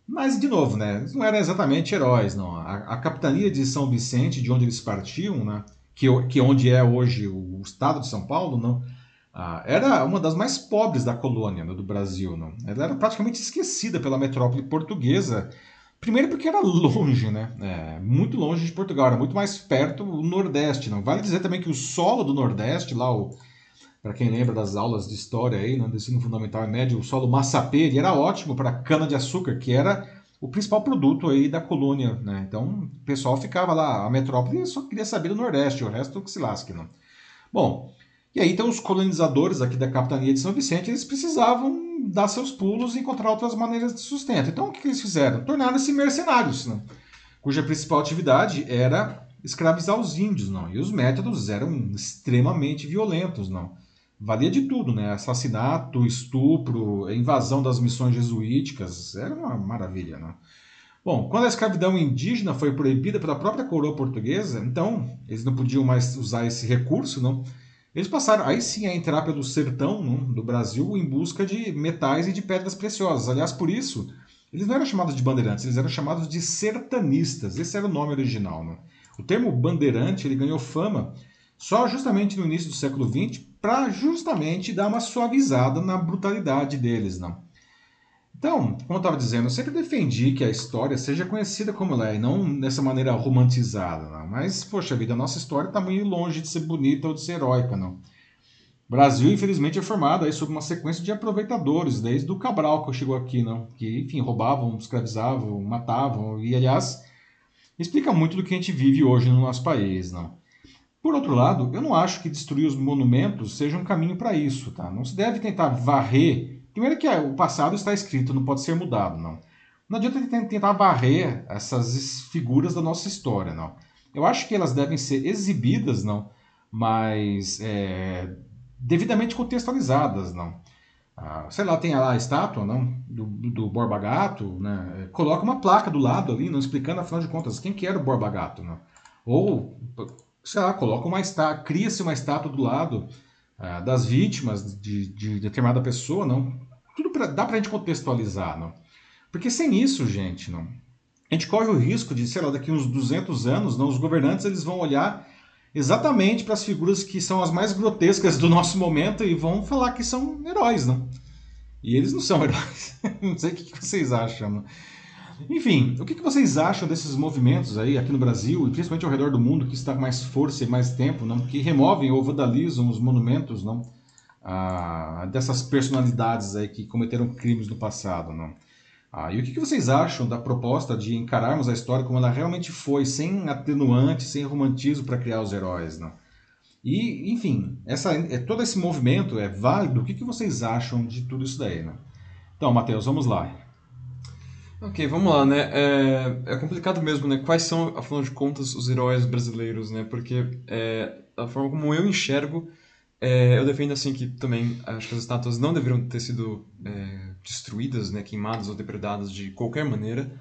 Mas, de novo, né, eles não eram exatamente heróis, não. A, a capitania de São Vicente, de onde eles partiam, né, que, que onde é hoje o estado de São Paulo, não, ah, era uma das mais pobres da colônia né, do Brasil. Não? Ela era praticamente esquecida pela metrópole portuguesa. Primeiro porque era longe, né? É, muito longe de Portugal, era muito mais perto do Nordeste. Não vale dizer também que o solo do Nordeste, lá para quem lembra das aulas de história aí, no ensino fundamental e médio, o solo massapê, era ótimo para cana de açúcar, que era o principal produto aí da colônia, né? Então, o pessoal ficava lá, a metrópole só queria saber do Nordeste, o resto que se lasque, não. Bom, e aí, então, os colonizadores aqui da capitania de São Vicente, eles precisavam dar seus pulos e encontrar outras maneiras de sustento. Então, o que, que eles fizeram? Tornaram-se mercenários, né? cuja principal atividade era escravizar os índios, não? E os métodos eram extremamente violentos, não? Valia de tudo, né? Assassinato, estupro, invasão das missões jesuíticas, era uma maravilha, né? Bom, quando a escravidão indígena foi proibida pela própria coroa portuguesa, então eles não podiam mais usar esse recurso, não? Eles passaram aí sim a entrar pelo sertão né, do Brasil em busca de metais e de pedras preciosas. Aliás, por isso, eles não eram chamados de bandeirantes, eles eram chamados de sertanistas. Esse era o nome original. Né? O termo bandeirante ele ganhou fama só justamente no início do século XX para justamente dar uma suavizada na brutalidade deles. Não? Então, como eu estava dizendo, eu sempre defendi que a história seja conhecida como ela é, e não dessa maneira romantizada. Não. Mas, poxa vida, a nossa história está muito longe de ser bonita ou de ser heróica. Não. O Brasil, infelizmente, é formado aí sob uma sequência de aproveitadores, desde o Cabral que chegou aqui, não? que, enfim, roubavam, escravizavam, matavam, e, aliás, explica muito do que a gente vive hoje no nosso país. Não? Por outro lado, eu não acho que destruir os monumentos seja um caminho para isso. Tá? Não se deve tentar varrer Primeiro que é, o passado está escrito, não pode ser mudado, não. Não adianta tentar varrer essas figuras da nossa história, não. Eu acho que elas devem ser exibidas, não, mas é, devidamente contextualizadas, não. Ah, sei lá, tem lá a estátua, não, do, do Borba Gato, né? Coloca uma placa do lado ali, não explicando, afinal de contas, quem que era o Borba Gato, não. Ou, sei lá, coloca uma estátua, cria-se uma estátua do lado ah, das vítimas de, de determinada pessoa, não tudo pra, dá pra gente contextualizar, não? Porque sem isso, gente, não, a gente corre o risco de, sei lá, daqui uns 200 anos, não, os governantes eles vão olhar exatamente para as figuras que são as mais grotescas do nosso momento e vão falar que são heróis, não? E eles não são heróis. não sei o que vocês acham. Não? Enfim, o que vocês acham desses movimentos aí aqui no Brasil e principalmente ao redor do mundo que está com mais força e mais tempo, não? Que removem ou vandalizam os monumentos, não? ah, dessas personalidades aí que cometeram crimes no passado, não? Ah, e o que, vocês acham da proposta de encararmos a história como ela realmente foi, sem atenuante, sem romantismo para criar os heróis, não? E, enfim, essa, é, todo esse movimento é válido? O que, vocês acham de tudo isso daí? Então, Matheus, vamos lá. Ok, vamos lá, né? É, é, complicado mesmo, né? Quais são, afinal de contas, os heróis brasileiros, né? Porque é, a forma como eu enxergo é, eu defendo assim que também acho que as estátuas não deveriam ter sido é, destruídas, né, queimadas ou depredadas de qualquer maneira.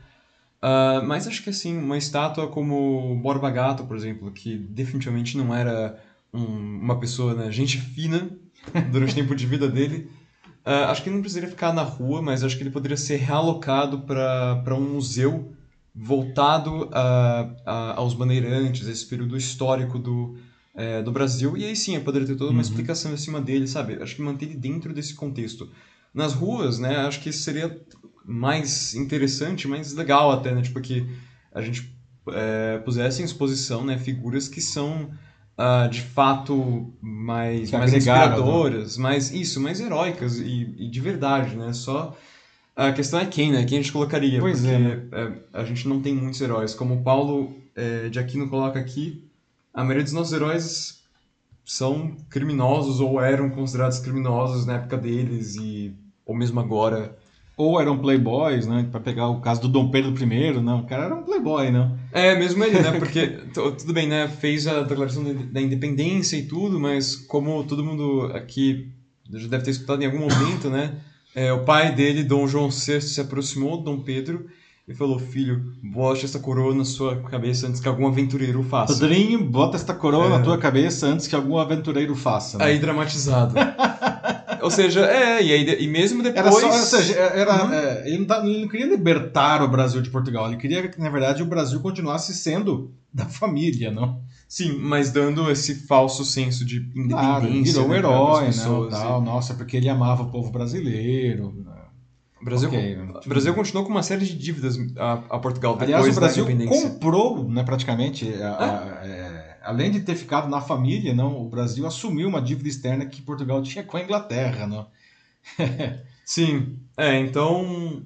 Uh, mas acho que assim, uma estátua como Borba Gato, por exemplo, que definitivamente não era um, uma pessoa, né, gente fina durante o tempo de vida dele, uh, acho que não precisaria ficar na rua, mas acho que ele poderia ser realocado para um museu voltado a, a, aos bandeirantes, esse período histórico do, é, do Brasil, e aí sim eu poderia ter toda uma uhum. explicação em cima dele, sabe? Acho que manter ele dentro desse contexto. Nas ruas, né, acho que seria mais interessante, mais legal até, né? Tipo, que a gente é, pusesse em exposição né, figuras que são uh, de fato mais, mais né? inspiradoras, mais isso, mais heróicas e, e, de verdade, né? Só a questão é quem, né? Quem a gente colocaria? Pois porque é, né? é, a gente não tem muitos heróis. Como o Paulo é, de Aquino coloca aqui, a maioria dos nossos heróis são criminosos ou eram considerados criminosos na época deles e ou mesmo agora. Ou eram playboys, né? Pra pegar o caso do Dom Pedro I, não. O cara era um playboy, não. É, mesmo ele, né? Porque, tudo bem, né? Fez a declaração da independência e tudo, mas como todo mundo aqui já deve ter escutado em algum momento, né? É, o pai dele, Dom João VI, se aproximou de Dom Pedro e falou: Filho, bote essa coroa na sua cabeça antes que algum aventureiro faça. Padrinho, bota esta coroa É. na tua cabeça antes que algum aventureiro faça. né? Aí dramatizado. Ou seja, é, e, aí, e mesmo depois. Era só, ou seja, era, Uhum. é, ele, não tá- ele não queria libertar o Brasil de Portugal, ele queria que, na verdade, o Brasil continuasse sendo da família, não? Sim, mas dando esse falso senso de independência. virou um né, herói, né? Tal, nossa, porque ele amava o povo brasileiro. né? e- O Brasil, Ok, né? o Brasil continuou com uma série de dívidas a, a Portugal depois Aliás, o Brasil comprou, né, praticamente, a- a- é, além de ter ficado na família, não, o Brasil assumiu uma dívida externa que Portugal tinha com a Inglaterra, não? Sim, é, então.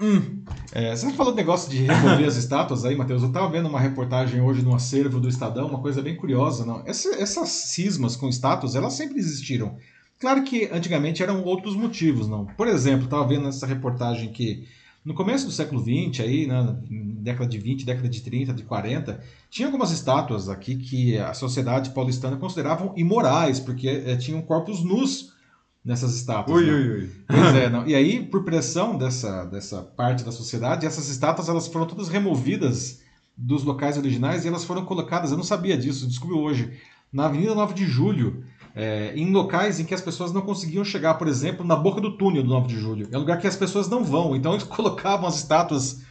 Hum, É, você falou do negócio de remover as estátuas aí, Matheus. Eu estava vendo uma reportagem hoje no acervo do Estadão, uma coisa bem curiosa, não? Essa- essas cismas com estátuas, elas sempre existiram. Claro que antigamente eram outros motivos, não? Por exemplo, estava vendo nessa reportagem que no começo do século XX, aí, né, década de 20, década de 30, de 40, tinha algumas estátuas aqui que a sociedade paulistana consideravam imorais, porque eh, tinham corpos nus nessas estátuas. ui, né? ui, ui. Pois é, não. E aí, por pressão dessa, dessa parte da sociedade, essas estátuas elas foram todas removidas dos locais originais e elas foram colocadas, eu não sabia disso, descobri hoje, na Avenida 9 de Julho, é, em locais em que as pessoas não conseguiam chegar, por exemplo, na boca do túnel do 9 de Julho. É um lugar que as pessoas não vão, então eles colocavam as estátuas,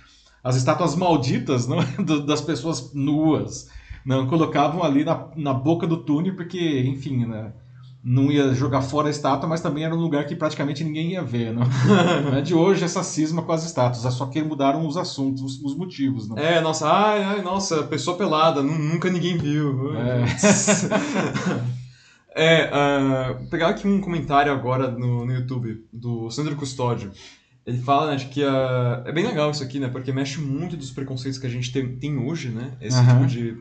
as estátuas malditas não, do- das pessoas nuas, não colocavam ali na, na boca do túnel, porque, enfim, né, não ia jogar fora a estátua, mas também era um lugar que praticamente ninguém ia ver, não? Não é de hoje essa cisma com as estátuas, é só que mudaram os assuntos, os, os motivos, não? É, nossa, ai, ai, nossa, pessoa pelada, nu- nunca ninguém viu. É. É, vou pegar aqui um comentário agora no, no YouTube, do Sandro Custódio. Ele fala né, de que ah, é bem legal isso aqui, né? Porque mexe muito dos preconceitos que a gente tem, tem hoje, né? Esse Aham. tipo de.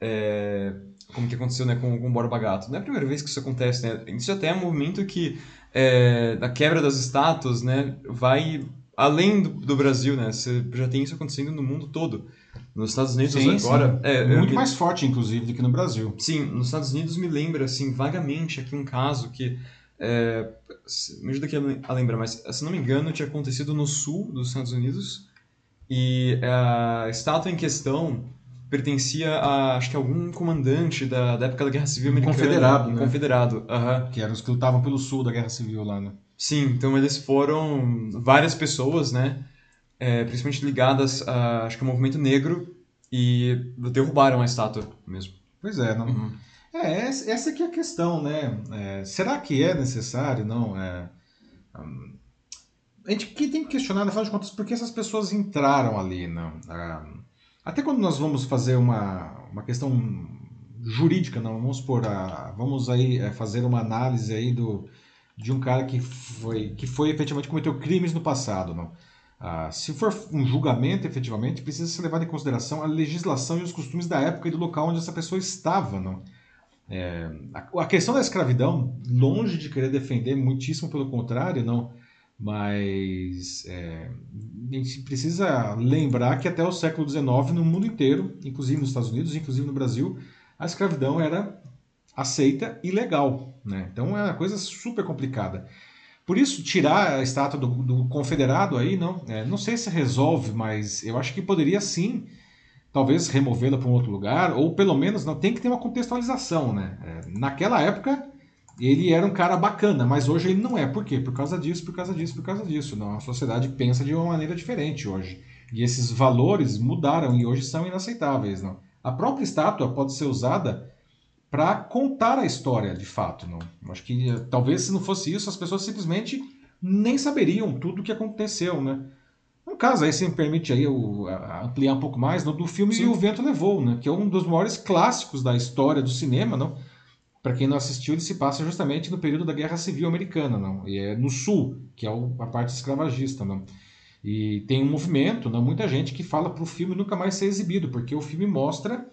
é, como que aconteceu né, com, com o Borba Gato. Não é a primeira vez que isso acontece, né? Isso até é um movimento que, é, da quebra das estátuas, né? Vai além do, do Brasil, né? Você já tem isso acontecendo no mundo todo. Nos Estados Unidos Sim, agora. sim. É, Muito me- mais forte, inclusive, do que no Brasil. Sim, nos Estados Unidos me lembra, assim, vagamente aqui um caso que. é, me ajuda aqui a lem- a lembrar, mas se não me engano, tinha acontecido no sul dos Estados Unidos e a estátua em questão pertencia a, acho que algum comandante da, da época da Guerra Civil Americana. confederado, né? confederado, aham. Que eram os que lutavam pelo sul da Guerra Civil lá, né? Sim, então eles foram várias pessoas, né? É, principalmente ligadas a, acho que ao movimento negro e derrubaram a estátua mesmo. Pois é, não. Uhum. É, essa aqui é a questão, né? É, será que é necessário? Não, é. hum, a gente que tem que questionar, afinal de contas, por que essas pessoas entraram ali, não? Ah, até quando nós vamos fazer uma, uma questão jurídica, não? Vamos por a, vamos aí é, fazer uma análise aí do de um cara que foi que foi efetivamente cometeu crimes no passado, não? Ah, se for um julgamento, efetivamente, precisa ser levado em consideração a legislação e os costumes da época e do local onde essa pessoa estava, não? É, a, a questão da escravidão, longe de querer defender, muitíssimo pelo contrário, não. Mas é, a gente precisa lembrar que até o século XIX, no mundo inteiro, inclusive nos Estados Unidos, inclusive no Brasil, a escravidão era aceita e legal. Né? Então é uma coisa super complicada. Por isso, tirar a estátua do, do confederado aí, não, é, não sei se resolve, mas eu acho que poderia sim, talvez removê-la para um outro lugar, ou pelo menos não tem que ter uma contextualização, né? É, naquela época ele era um cara bacana, mas hoje ele não é. Por quê? Por causa disso, por causa disso, por causa disso. Não, a sociedade pensa de uma maneira diferente hoje. E esses valores mudaram e hoje são inaceitáveis, não? A própria estátua pode ser usada para contar a história, de fato, não? Acho que eh, talvez se não fosse isso, as pessoas simplesmente nem saberiam tudo o que aconteceu, né? Um caso aí, se me permite aí eu ampliar um pouco mais, no, do filme Sim. E o Vento Levou, né? Que é um dos maiores clássicos da história do cinema, não? Para quem não assistiu, ele se passa justamente no período da Guerra Civil Americana, não? E é no Sul, que é a parte escravagista, não? E tem um movimento, não? Muita gente que fala para o filme nunca mais ser exibido, porque o filme mostra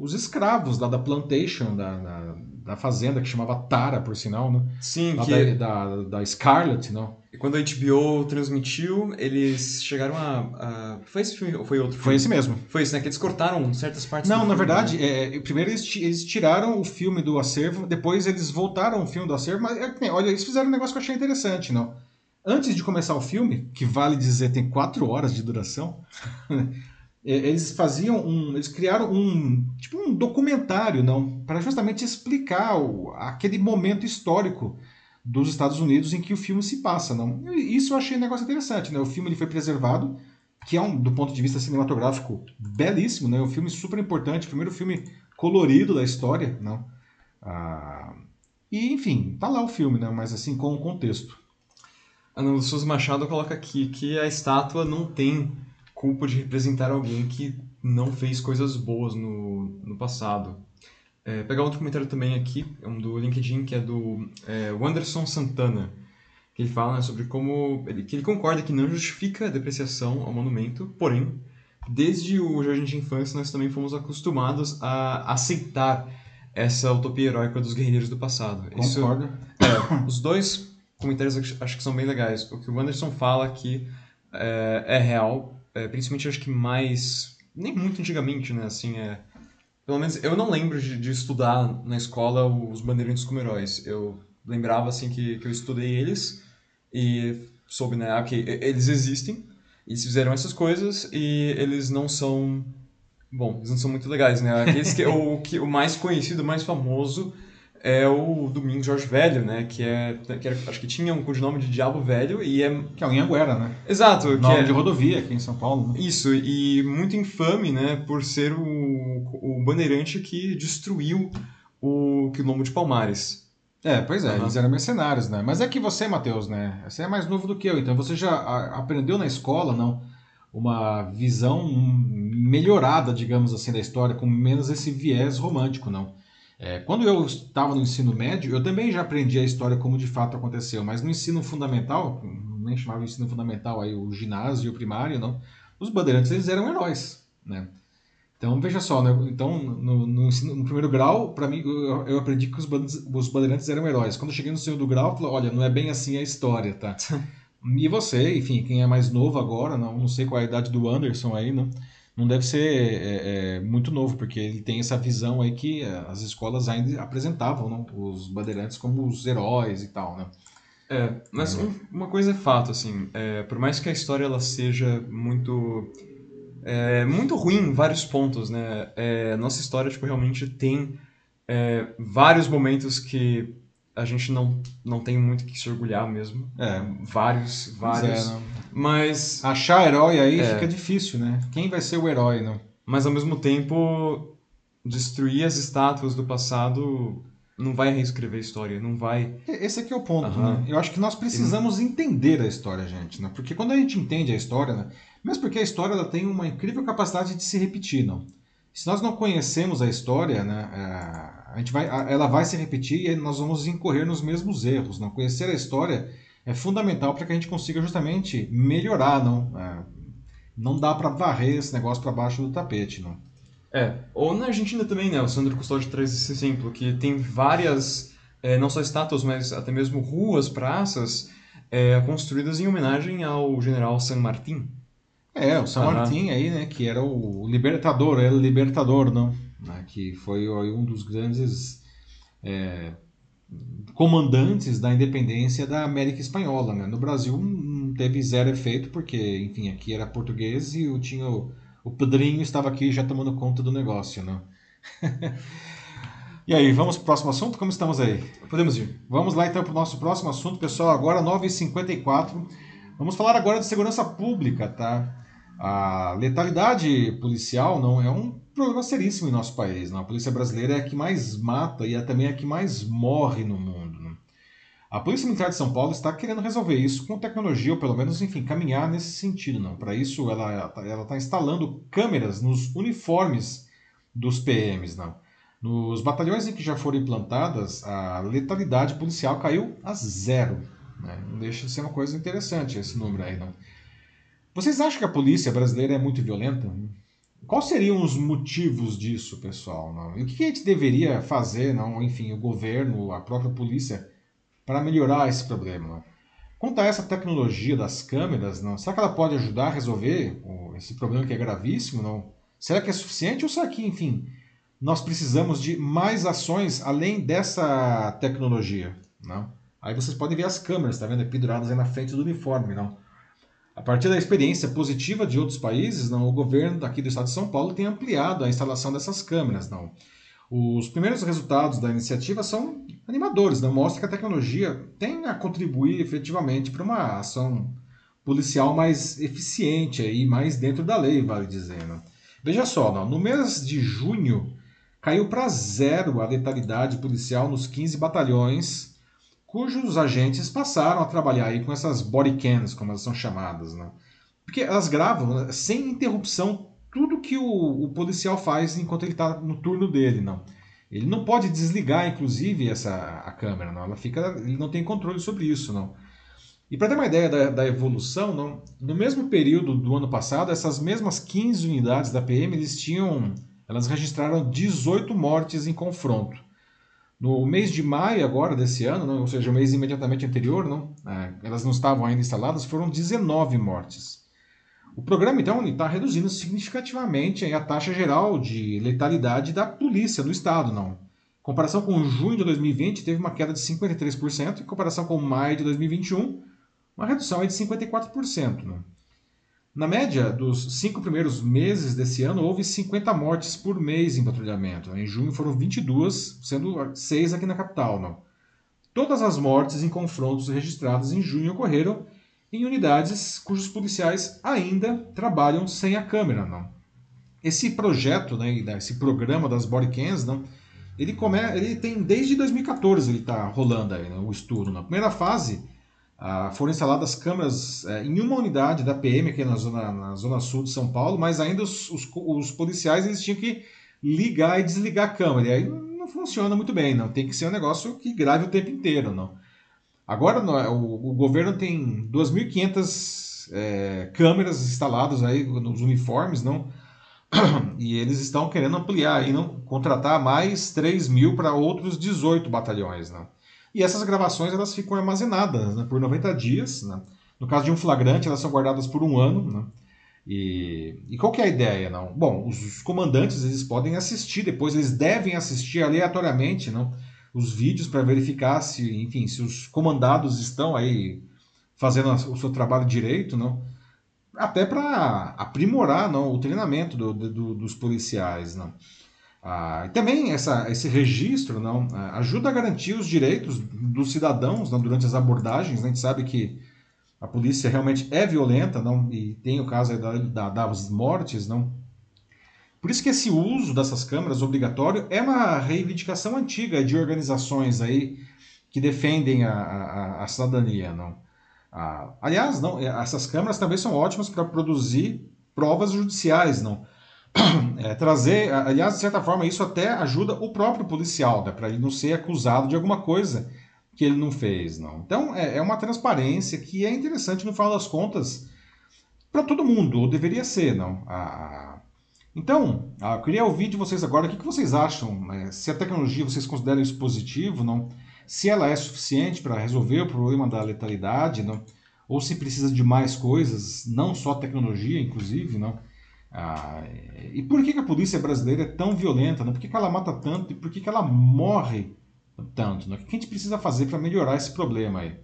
os escravos lá da plantation, da, da, da fazenda, que chamava Tara, por sinal, né? Sim, Lá que da, da, da Scarlett, não? quando a HBO transmitiu, eles chegaram a. a- Foi esse filme ou foi outro Foi filme? esse mesmo. Foi esse, né? Que eles cortaram certas partes Não, na filme, verdade, né? é, primeiro eles, eles tiraram o filme do acervo, depois eles voltaram o filme do acervo, mas é olha, eles fizeram um negócio que eu achei interessante, não? antes de começar o filme, que vale dizer tem quatro horas de duração, eles faziam um, eles criaram um tipo um documentário, não, para justamente explicar o, aquele momento histórico dos Estados Unidos em que o filme se passa, não. Isso eu achei um negócio interessante, né? O filme ele foi preservado, que é um do ponto de vista cinematográfico belíssimo, né? Um filme super importante, primeiro filme colorido da história, não. Ah, e enfim, tá lá o filme, né? Mas assim com o contexto. Ana Lúcia Machado coloca aqui que a estátua não tem culpa de representar alguém que não fez coisas boas no, no passado. É, pegar outro comentário também aqui, é um do LinkedIn, que é do é, Wanderson Santana, que ele fala né, sobre como ele, que ele concorda que não justifica a depreciação ao monumento, porém, desde o Jardim de Infância nós também fomos acostumados a aceitar essa utopia heróica dos guerreiros do passado. Concordo. Isso, é, os dois comentários acho que são bem legais. O que o Wanderson fala que é, é real, é, principalmente acho que mais nem muito antigamente, né? Assim, é pelo menos eu não lembro de, de estudar na escola os bandeirantes como heróis. Eu lembrava assim que, que eu estudei eles e soube, né, ok, eles existem, eles fizeram essas coisas e eles não são bom, eles não são muito legais, né? Aqueles que o que o mais conhecido, mais famoso é o Domingos Jorge Velho, né? Que é. Que era, acho que tinha um codinome de Diabo Velho e é. Que é o Anhanguera, né? Exato. Nome que é, de rodovia aqui em São Paulo. Né? Isso, e muito infame, né? Por ser o, o bandeirante que destruiu o quilombo de Palmares. É, pois é, uhum. eles eram mercenários, né? Mas é que você, Matheus, né? Você é mais novo do que eu, então você já aprendeu na escola, não? Uma visão melhorada, digamos assim, da história, com menos esse viés romântico, não? É, quando eu estava no ensino médio, eu também já aprendi a história como de fato aconteceu, mas no ensino fundamental, nem chamava ensino fundamental aí o ginásio e o primário, não. Os bandeirantes eles eram heróis, né? Então veja só, né? então no, no, ensino, no primeiro grau, para mim eu, eu, aprendi que os, os bandeirantes eram heróis. Quando eu cheguei no segundo grau, eu falei, olha, não é bem assim a história, tá? e você, enfim, quem é mais novo agora, não, não sei qual é a idade do Anderson aí, não não deve ser é, é, muito novo, porque ele tem essa visão aí que é, as escolas ainda apresentavam não? os bandeirantes como os heróis e tal, né? É, mas um, uma coisa é fato, assim, é, por mais que a história ela seja muito é, muito ruim em vários pontos, né? É, nossa história tipo realmente tem vários momentos que a gente não, não tem muito que se orgulhar mesmo. É. Vários, vários. É, mas. Achar herói aí é. fica difícil, né? Quem vai ser o herói, não? Mas ao mesmo tempo, destruir as estátuas do passado não vai reescrever a história, não vai. Esse aqui é o ponto, uhum. né? Eu acho que nós precisamos entender a história, gente, né? Porque quando a gente entende a história, né? Mesmo porque a história ela tem uma incrível capacidade de se repetir, não? Se nós não conhecemos a história, né? É a gente vai, ela vai se repetir e nós vamos incorrer nos mesmos erros. Não conhecer a história é fundamental para que a gente consiga justamente melhorar, não? É, não dá para varrer esse negócio para baixo do tapete, não? É, ou na Argentina também, né? O Sandro Custódio traz esse exemplo que tem várias, é, não só estátuas, mas até mesmo ruas, praças é, construídas em homenagem ao General San Martín. É, o San Martín aí, né? Que era o libertador, era o libertador, não? Né, que foi um dos grandes é, comandantes da independência da América Espanhola. Né? No Brasil não teve zero efeito, porque, enfim, aqui era português e o, tinha o, o Pedrinho estava aqui já tomando conta do negócio. Né? e aí, vamos para o próximo assunto? Como estamos aí? Podemos ir. Vamos lá então para o nosso próximo assunto, pessoal. Agora 9h54. Vamos falar agora de segurança pública, tá? A letalidade policial não é um problema seríssimo em nosso país. Não? A polícia brasileira é a que mais mata e é também a que mais morre no mundo. Não? A Polícia Militar de São Paulo está querendo resolver isso com tecnologia, ou pelo menos, enfim, caminhar nesse sentido. não. Para isso, ela está instalando câmeras nos uniformes dos PMs. Não. Nos batalhões em que já foram implantadas, a letalidade policial caiu a zero. Né? Não deixa de ser uma coisa interessante esse número aí. Não. Vocês acham que a polícia brasileira é muito violenta? Quais seriam os motivos disso, pessoal? Não? E o que a gente deveria fazer, não? enfim, o governo, a própria polícia, para melhorar esse problema? Não? Quanto a essa tecnologia das câmeras, não? será que ela pode ajudar a resolver esse problema que é gravíssimo? Não? Será que é suficiente ou será que, enfim, nós precisamos de mais ações além dessa tecnologia? Não? Aí vocês podem ver as câmeras, tá vendo? Penduradas aí na frente do uniforme, não? A partir da experiência positiva de outros países, não, o governo daqui do estado de São Paulo tem ampliado a instalação dessas câmeras, não. Os primeiros resultados da iniciativa são animadores, não mostra que a tecnologia tem a contribuir efetivamente para uma ação policial mais eficiente e mais dentro da lei, vale dizer. Veja só, não, no mês de junho caiu para zero a letalidade policial nos 15 batalhões cujos agentes passaram a trabalhar aí com essas body cams, como elas são chamadas, né? Porque elas gravam né, sem interrupção tudo que o, o policial faz enquanto ele está no turno dele, não. Ele não pode desligar, inclusive, essa a câmera, não. Ela fica, ele não tem controle sobre isso, não. E para ter uma ideia da, da, evolução, não, no mesmo período do ano passado, essas mesmas 15 unidades da PM, eles tinham, elas registraram 18 mortes em confronto. No mês de maio agora desse ano, não, ou seja, o mês imediatamente anterior, não, é, elas não estavam ainda instaladas, foram 19 mortes. O programa, então, está reduzindo significativamente a taxa geral de letalidade da polícia do Estado. Não. Em comparação com junho de 2020, teve uma queda de 53%, em comparação com maio de 2021, uma redução de 54%. Não. Na média dos cinco primeiros meses desse ano, houve 50 mortes por mês em patrulhamento. Em junho foram 22, sendo 6 aqui na capital. Não? Todas as mortes em confrontos registrados em junho ocorreram em unidades cujos policiais ainda trabalham sem a câmera. Não? Esse projeto, né, esse programa das bodycams, não, ele, come, ele tem desde 2014 ele está rolando aí, né, o estudo. Na primeira fase, ah, foram instaladas câmeras é, em uma unidade da PM aqui na zona, na zona sul de São Paulo, mas ainda os, os, os, policiais eles tinham que ligar e desligar a câmera. E aí não funciona muito bem, não. Tem que ser um negócio que grave o tempo inteiro, não. Agora o, o governo tem 2.500 é, câmeras instaladas aí nos uniformes, não? E eles estão querendo ampliar e não contratar mais 3 mil para outros 18 batalhões, não? E essas gravações elas ficam armazenadas né, por 90 dias. Né? No caso de um flagrante, elas são guardadas por um ano. Né? E, e, qual que é a ideia? Não? Bom, os comandantes eles podem assistir depois, eles devem assistir aleatoriamente não? os vídeos para verificar se, enfim, se os comandados estão aí fazendo o seu trabalho direito, não? até para aprimorar não, o treinamento do, do, dos policiais. Não? Ah, também essa, esse registro não, ah, ajuda a garantir os direitos dos cidadãos não, durante as abordagens. Né? A gente sabe que a polícia realmente é violenta não, e tem o caso da, da, das mortes. Não. Por isso que esse uso dessas câmeras obrigatório é uma reivindicação antiga de organizações aí que defendem a, a, a cidadania. Não. Ah, aliás, não, essas câmeras também são ótimas para produzir provas judiciais. não é, trazer, aliás, de certa forma, isso até ajuda o próprio policial, né, para ele não ser acusado de alguma coisa que ele não fez, não. Então, é, é uma transparência que é interessante no final das contas para todo mundo, ou deveria ser, não. Então, eu queria ouvir de vocês agora o que, que vocês acham, né? se a tecnologia vocês consideram isso positivo, não? Se ela é suficiente para resolver o problema da letalidade, não? Ou se precisa de mais coisas, não só tecnologia, inclusive, não? Ah, e por que, a polícia brasileira é tão violenta? Né? Por que, que ela mata tanto e por que, que ela morre tanto? Né? O que a gente precisa fazer para melhorar esse problema aí?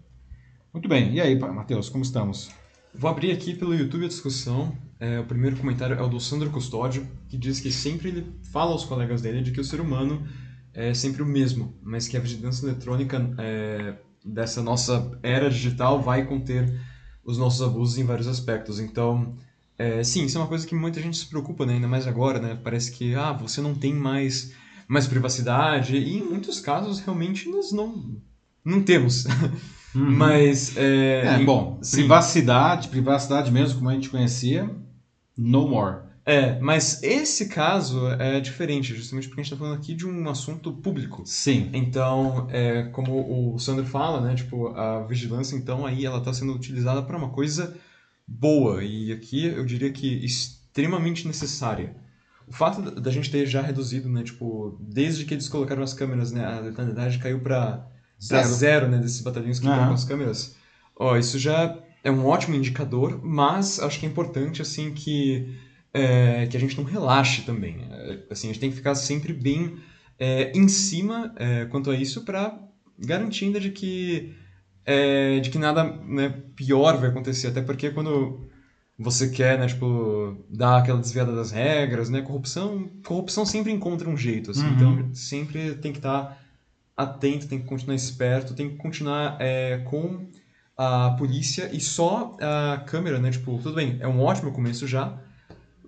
Muito bem, e aí, Matheus, como estamos? Vou abrir aqui pelo YouTube a discussão. É, o primeiro comentário é o do Sandro Custódio, que diz que sempre ele fala aos colegas dele de que o ser humano é sempre o mesmo, mas que a vigilância eletrônica é, dessa nossa era digital vai conter os nossos abusos em vários aspectos. Então, é, sim, isso é uma coisa que muita gente se preocupa, né? ainda mais agora, né? Parece que ah, você não tem mais, mais privacidade, e em muitos casos realmente nós não, não temos. Uhum. Mas. É, é bom, sim. privacidade, privacidade mesmo, como a gente conhecia, no more. É, mas esse caso é diferente, justamente porque a gente está falando aqui de um assunto público. Sim. Então, é, como o Sandro fala, né, tipo, a vigilância, então, aí ela está sendo utilizada para uma coisa boa e aqui eu diria que extremamente necessária. O fato da gente ter já reduzido, né, tipo, desde que eles colocaram as câmeras, né, a letalidade caiu para zero. zero, né, desses batalhões que uhum. estão com as câmeras. Ó, isso já é um ótimo indicador, mas acho que é importante, assim, que, é, que a gente não relaxe também. Né? Assim, a gente tem que ficar sempre bem é, em cima é, quanto a isso para garantir ainda de que é, de que nada né, pior vai acontecer, até porque quando você quer, né, tipo, dar aquela desviada das regras, né, corrupção, corrupção sempre encontra um jeito, assim, Uhum. então sempre tem que estar atento, tem que continuar esperto, tem que continuar é, com a polícia e só a câmera, né, tipo, tudo bem, é um ótimo começo já,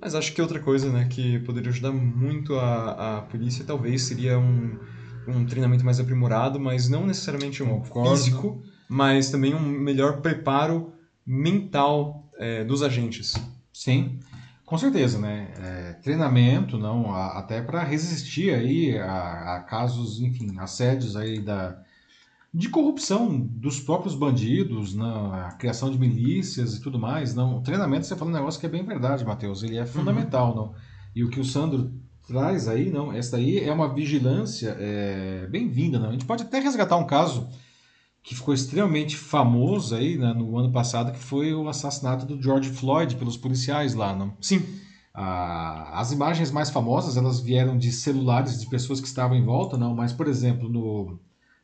mas acho que outra coisa, né, que poderia ajudar muito a, a polícia talvez seria um, um treinamento mais aprimorado, mas não necessariamente um Concordo. físico, mas também um melhor preparo mental é, dos agentes. Sim, com certeza, né? É, treinamento, não, a- até para resistir aí a, a casos, enfim, assédios aí da de corrupção dos próprios bandidos, não, a criação de milícias e tudo mais, não. O treinamento você falou um negócio que é bem verdade, Matheus, ele é fundamental, não. E o que o Sandro traz aí, não, essa daí é uma vigilância é, bem-vinda, não. A gente pode até resgatar um caso que ficou extremamente famoso aí né, no ano passado, que foi o assassinato do George Floyd pelos policiais lá, não? Sim, Ah, as imagens mais famosas elas vieram de celulares de pessoas que estavam em volta, não, mas por exemplo no,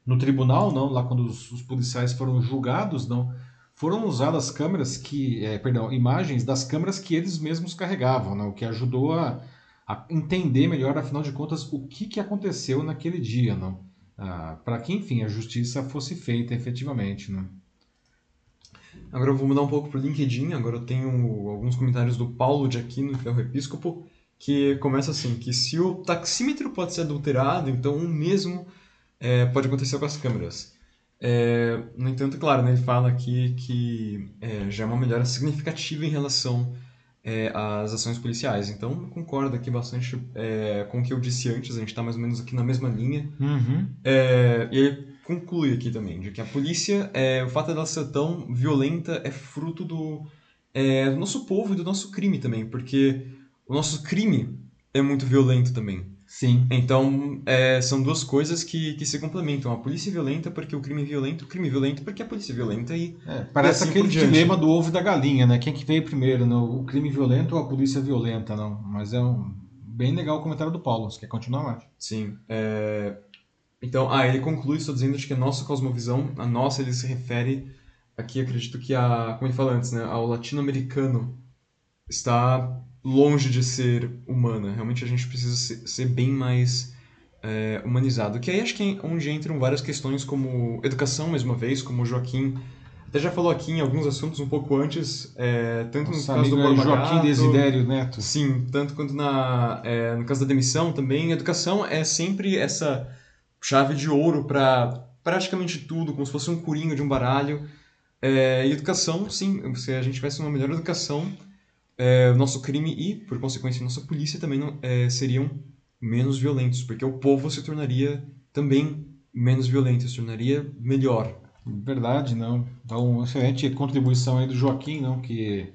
no tribunal, não, lá quando os, os policiais foram julgados, não, foram usadas câmeras que, é, perdão, imagens das câmeras que eles mesmos carregavam, não, o que ajudou a, a entender melhor, afinal de contas, o que, que aconteceu naquele dia, não, para que enfim a justiça fosse feita efetivamente, não. Agora eu vou mudar um pouco pro LinkedIn. Agora eu tenho alguns comentários do Paulo de Aquino, que é o episcopo, que começa assim, que se o taxímetro pode ser adulterado, então o mesmo é, pode acontecer com as câmeras. É, no entanto, claro, né, ele fala aqui que é, já é uma melhora significativa em relação é, às ações policiais. Então, concordo aqui bastante é, com o que eu disse antes, a gente está mais ou menos aqui na mesma linha. Uhum. É, e ele conclui aqui também, de que a polícia, é, o fato dela ser tão violenta é fruto do, é, do nosso povo e do nosso crime também, porque o nosso crime é muito violento também. Sim. Então, é, são duas coisas que, que se complementam. A polícia violenta porque o crime é violento, o crime é violento porque a polícia é violenta e... É, parece assim aquele dilema do ovo e da galinha, né? Quem que veio primeiro, né? o crime violento ou a polícia violenta, não? Mas é um bem legal o comentário do Paulo. Você quer continuar, Márcio? Sim. é, Então, ah, ele conclui só dizendo de que a nossa cosmovisão, a nossa, ele se refere aqui, acredito que a, como ele fala antes, né, ao latino-americano está longe de ser humana. Realmente a gente precisa ser, ser bem mais é, humanizado. Que aí acho que é onde entram várias questões como educação, mais uma vez, como o Joaquim até já falou aqui em alguns assuntos um pouco antes, é, tanto no Nosso caso do Borba Joaquim Gato, Desidério Neto. Sim, tanto quanto na, é, no caso da demissão também. A educação é sempre essa chave de ouro para praticamente tudo, como se fosse um coringa de um baralho. É, e educação, sim, se a gente tivesse uma melhor educação, é, o nosso crime e, por consequência, a nossa polícia também não, é, seriam menos violentos, porque o povo se tornaria também menos violento, se tornaria melhor. Verdade, não. Então, excelente contribuição aí do Joaquim, não? Que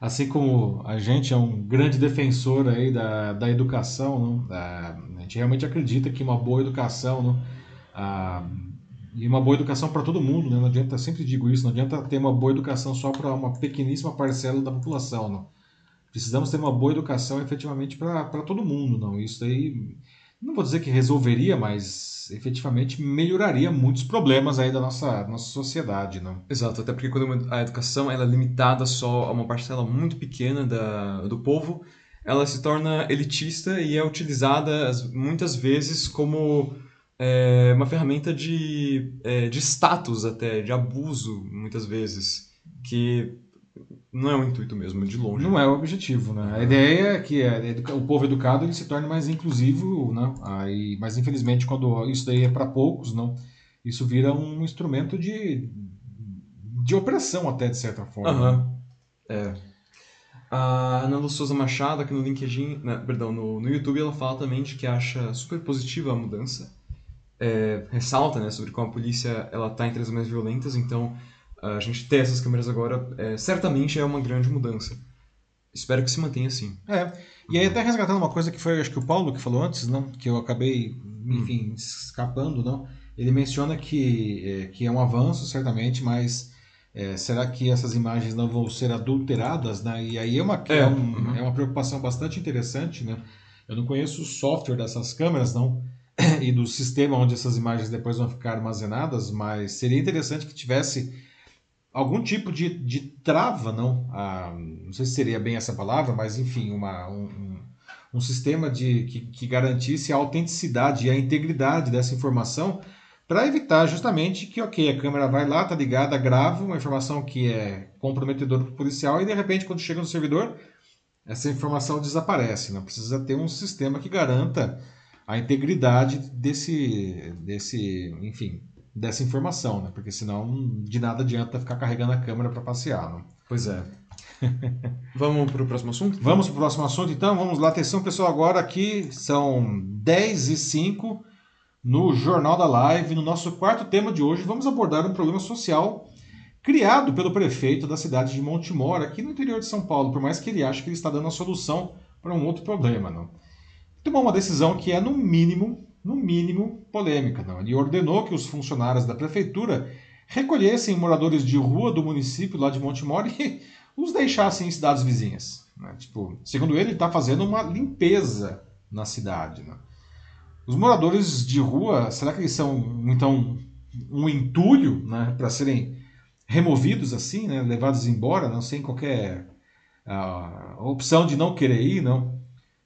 assim como a gente é um grande defensor aí da, da educação, não? Ah, a gente realmente acredita que uma boa educação, não? Ah, e uma boa educação para todo mundo, né? Não adianta, sempre digo isso, não adianta ter uma boa educação só para uma pequeníssima parcela da população, não. Precisamos ter uma boa educação efetivamente para todo mundo, não. Isso aí, não vou dizer que resolveria, mas efetivamente melhoraria muitos problemas aí da nossa, nossa sociedade, não. Exato, até porque quando a educação ela é limitada só a uma parcela muito pequena da, do povo, ela se torna elitista e é utilizada as- muitas vezes como é, uma ferramenta de, é, de status até, de abuso, muitas vezes, que não é o intuito mesmo, de longe. Não é o objetivo, né? A ideia é que é, o povo educado ele se torne mais inclusivo, não? Aí, mas infelizmente quando isso daí é para poucos, não? Isso vira um instrumento de de opressão até de certa forma. Aham. É. A Ana Lu Souza Machado, aqui no LinkedIn, né, perdão, no, no YouTube, ela fala também de que acha super positiva a mudança. É, ressalta, né, sobre como a polícia ela tá entre as mais violentas, então a gente ter essas câmeras agora é, certamente é uma grande mudança. Espero que se mantenha assim. É. E aí até resgatando uma coisa que foi, acho que o Paulo que falou antes, não? Que eu acabei, enfim, escapando, não? Ele menciona que é, que é um avanço certamente, mas é, será que essas imagens não vão ser adulteradas, né? E aí é uma é, É, um- uhum. é uma preocupação bastante interessante, né? Eu não conheço o software dessas câmeras, não. E do sistema onde essas imagens depois vão ficar armazenadas, mas seria interessante que tivesse algum tipo de, de trava, não? Ah, não sei se seria bem essa palavra, mas enfim, uma, um, um sistema de, que, que garantisse a autenticidade e a integridade dessa informação para evitar justamente que, ok, a câmera vai lá, tá ligada, grava uma informação que é comprometedora para o policial e de repente quando chega no servidor essa informação desaparece. Não precisa ter um sistema que garanta a integridade desse, desse, enfim, dessa informação, né? Porque senão de nada adianta ficar carregando a câmera para passear, não? Pois é. Vamos para o próximo assunto? Vamos para o próximo assunto, então. Vamos lá. Atenção, pessoal. Agora aqui são 10 e 5 no Jornal da Live. No nosso quarto tema de hoje, vamos abordar um problema social criado pelo prefeito da cidade de Montemor, aqui no interior de São Paulo, por mais que ele ache que ele está dando a solução para um outro problema. Não? Tomou uma decisão que é, no mínimo, no mínimo, polêmica. Não? Ele ordenou que os funcionários da prefeitura recolhessem moradores de rua do município lá de Montemor e os deixassem em cidades vizinhas. Né? Tipo, segundo ele, ele está fazendo uma limpeza na cidade. Né? Os moradores de rua, será que eles são, então, um entulho né, para serem removidos assim, né, levados embora, não sem qualquer uh, opção de não querer ir, não?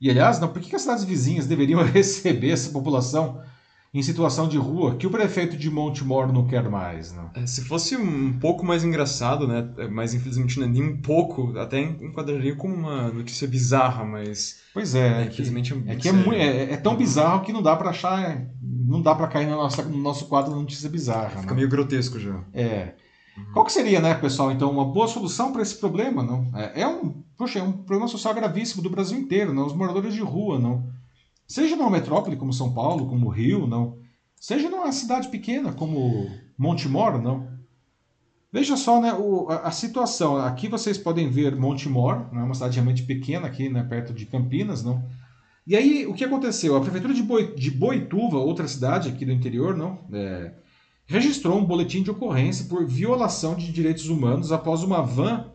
E aliás, não, por que as cidades vizinhas deveriam receber essa população em situação de rua que o prefeito de Montemor não quer mais, não? É, se fosse um pouco mais engraçado, né? Mas infelizmente não é nem um pouco, até enquadraria como uma notícia bizarra, mas. Pois é, é infelizmente é, é que é, é, é, tão bizarro que não dá para achar, não dá para cair no nosso, no nosso quadro de notícia bizarra. Fica né? meio grotesco já. É. Qual que seria, né, pessoal, então, uma boa solução para esse problema, não? É, é, um, poxa, é um problema social gravíssimo do Brasil inteiro, não? Os moradores de rua, não? Seja numa metrópole como São Paulo, como Rio, não? Seja numa cidade pequena como Montemor, não? Veja só, né, o, a, a, situação. Aqui vocês podem ver Montemor, né, uma cidade realmente pequena aqui, né, perto de Campinas, não? E aí, o que aconteceu? A prefeitura de, Boi, de Boituva, outra cidade aqui do interior, não? É, registrou um boletim de ocorrência por violação de direitos humanos após uma van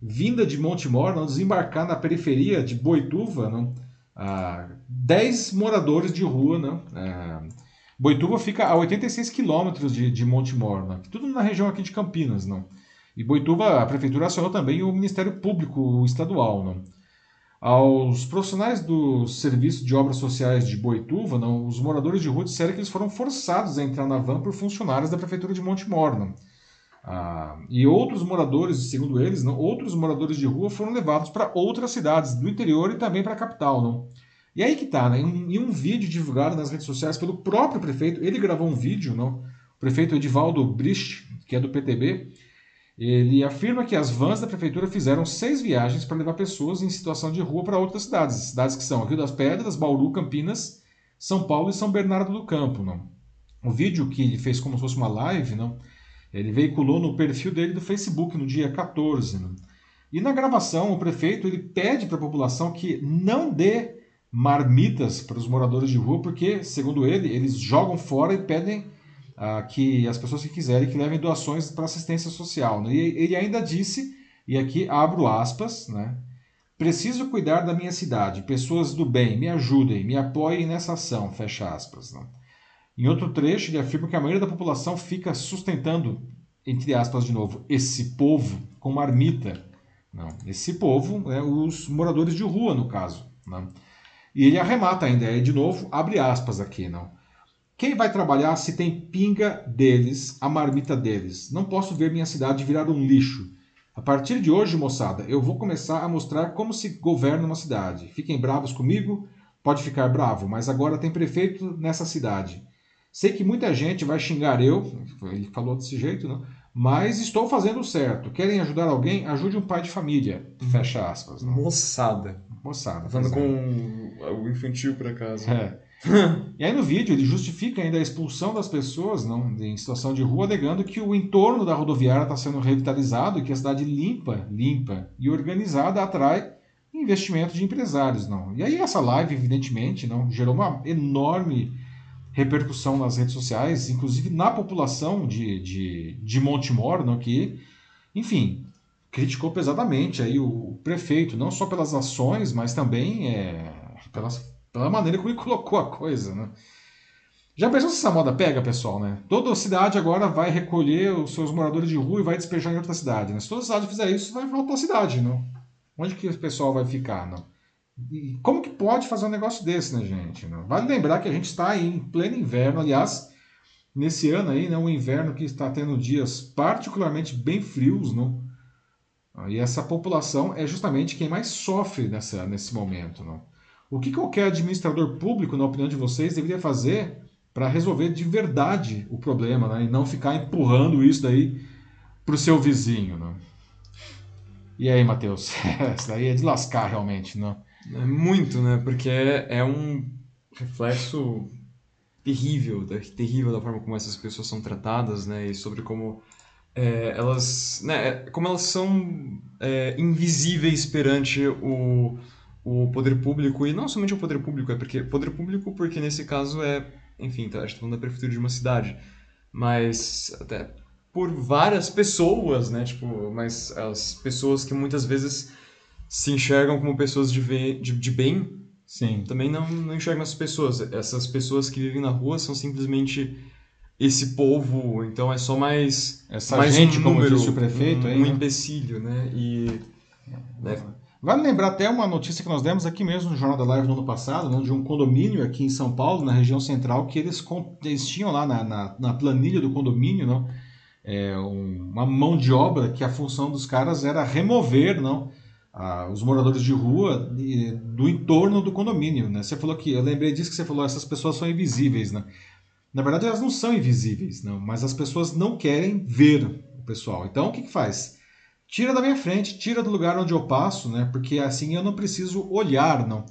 vinda de Montemor não desembarcar na periferia de Boituva, não, ah, 10 moradores de rua, não, ah, Boituva fica a 86 quilômetros de, de Montemor, não, tudo na região aqui de Campinas, não. E Boituva, a prefeitura acionou também o Ministério Público Estadual, não. Aos profissionais do Serviço de Obras Sociais de Boituva, não, os moradores de rua disseram que eles foram forçados a entrar na van por funcionários da Prefeitura de Monte Morno. Ah, e outros moradores, segundo eles, não, outros moradores de rua foram levados para outras cidades do interior e também para a capital. Não. E aí que tá, né? em, um, em um vídeo divulgado nas redes sociais pelo próprio prefeito, ele gravou um vídeo, não? o prefeito Edivaldo Brist, que é do PTB, ele afirma que as vans da prefeitura fizeram seis viagens para levar pessoas em situação de rua para outras cidades. Cidades que são Rio das Pedras, Bauru, Campinas, São Paulo e São Bernardo do Campo. Não? O vídeo que ele fez como se fosse uma live, não? ele veiculou no perfil dele do Facebook no dia 14. Não? E na gravação, o prefeito ele pede para a população que não dê marmitas para os moradores de rua, porque, segundo ele, eles jogam fora e pedem que as pessoas que quiserem que levem doações para assistência social. Né? E ele ainda disse, e aqui abro aspas, né? Preciso cuidar da minha cidade. Pessoas do bem, me ajudem, me apoiem nessa ação. Fecha aspas. Né? Em outro trecho, ele afirma que a maioria da população fica sustentando, entre aspas de novo, esse povo com marmita. Não, esse povo é os moradores de rua, no caso. Não. E ele arremata ainda, é de novo, abre aspas aqui. Não. Quem vai trabalhar se tem pinga deles, a marmita deles? Não posso ver minha cidade virar um lixo. A partir de hoje, moçada, eu vou começar a mostrar como se governa uma cidade. Fiquem bravos comigo, pode ficar bravo, mas agora tem prefeito nessa cidade. Sei que muita gente vai xingar eu, ele falou desse jeito, não? mas estou fazendo certo. Querem ajudar alguém? Ajude um pai de família. Fecha aspas. Não? Moçada. Moçada. Falando com é. o infantil, por acaso. É. e aí no vídeo ele justifica ainda a expulsão das pessoas não, em situação de rua, alegando que o entorno da rodoviária está sendo revitalizado e que a cidade limpa, limpa e organizada atrai investimento de empresários. não. E aí essa live, evidentemente, não gerou uma enorme repercussão nas redes sociais, inclusive na população de, de, de Montemor, não, que, enfim, criticou pesadamente aí o prefeito, não só pelas ações, mas também é, pelas pela maneira como ele colocou a coisa, né? Já pensou se essa moda pega, pessoal, né? Toda cidade agora vai recolher os seus moradores de rua e vai despejar em outra cidade, né? Se toda cidade fizer isso, vai faltar cidade, não? Onde que o pessoal vai ficar, não? E como que pode fazer um negócio desse, né, gente? Não? Vale lembrar que a gente está em pleno inverno, aliás, nesse ano aí, né, um inverno que está tendo dias particularmente bem frios, não? E essa população é justamente quem mais sofre nessa, nesse momento, não? O que qualquer administrador público, na opinião de vocês, deveria fazer para resolver de verdade o problema, né? E não ficar empurrando isso daí para o seu vizinho, né? E aí, Matheus? Isso daí é de lascar realmente, não? É muito, né? Porque é, é um reflexo terrível, terrível da forma como essas pessoas são tratadas, né? E sobre como é, elas, né? É, como elas são é, invisíveis perante o, o poder público e não somente o poder público, é porque poder público porque nesse caso é enfim, tá, gente tá falando da prefeitura de uma cidade, mas até por várias pessoas, né, tipo, mas as pessoas que muitas vezes se enxergam como pessoas de, de, de bem, Sim. também não, não enxergam essas pessoas. Essas pessoas que vivem na rua são simplesmente esse povo, então é só mais essa mais gente, um como número, disse o prefeito, um, aí, um né? empecilho, né? E né, Vale lembrar até uma notícia que nós demos aqui mesmo no Jornal da Live no ano passado, né, de um condomínio aqui em São Paulo, na região central, que eles, eles tinham lá na, na, na planilha do condomínio não, é, um- uma mão de obra que a função dos caras era remover não, a- os moradores de rua e- do entorno do condomínio. Né? Você falou que, eu lembrei disso que você falou, essas pessoas são invisíveis. Né? Na verdade, elas não são invisíveis, não, mas as pessoas não querem ver o pessoal. Então, o que, que faz? Tira da minha frente, tira do lugar onde eu passo, né? Porque assim eu não preciso olhar, não,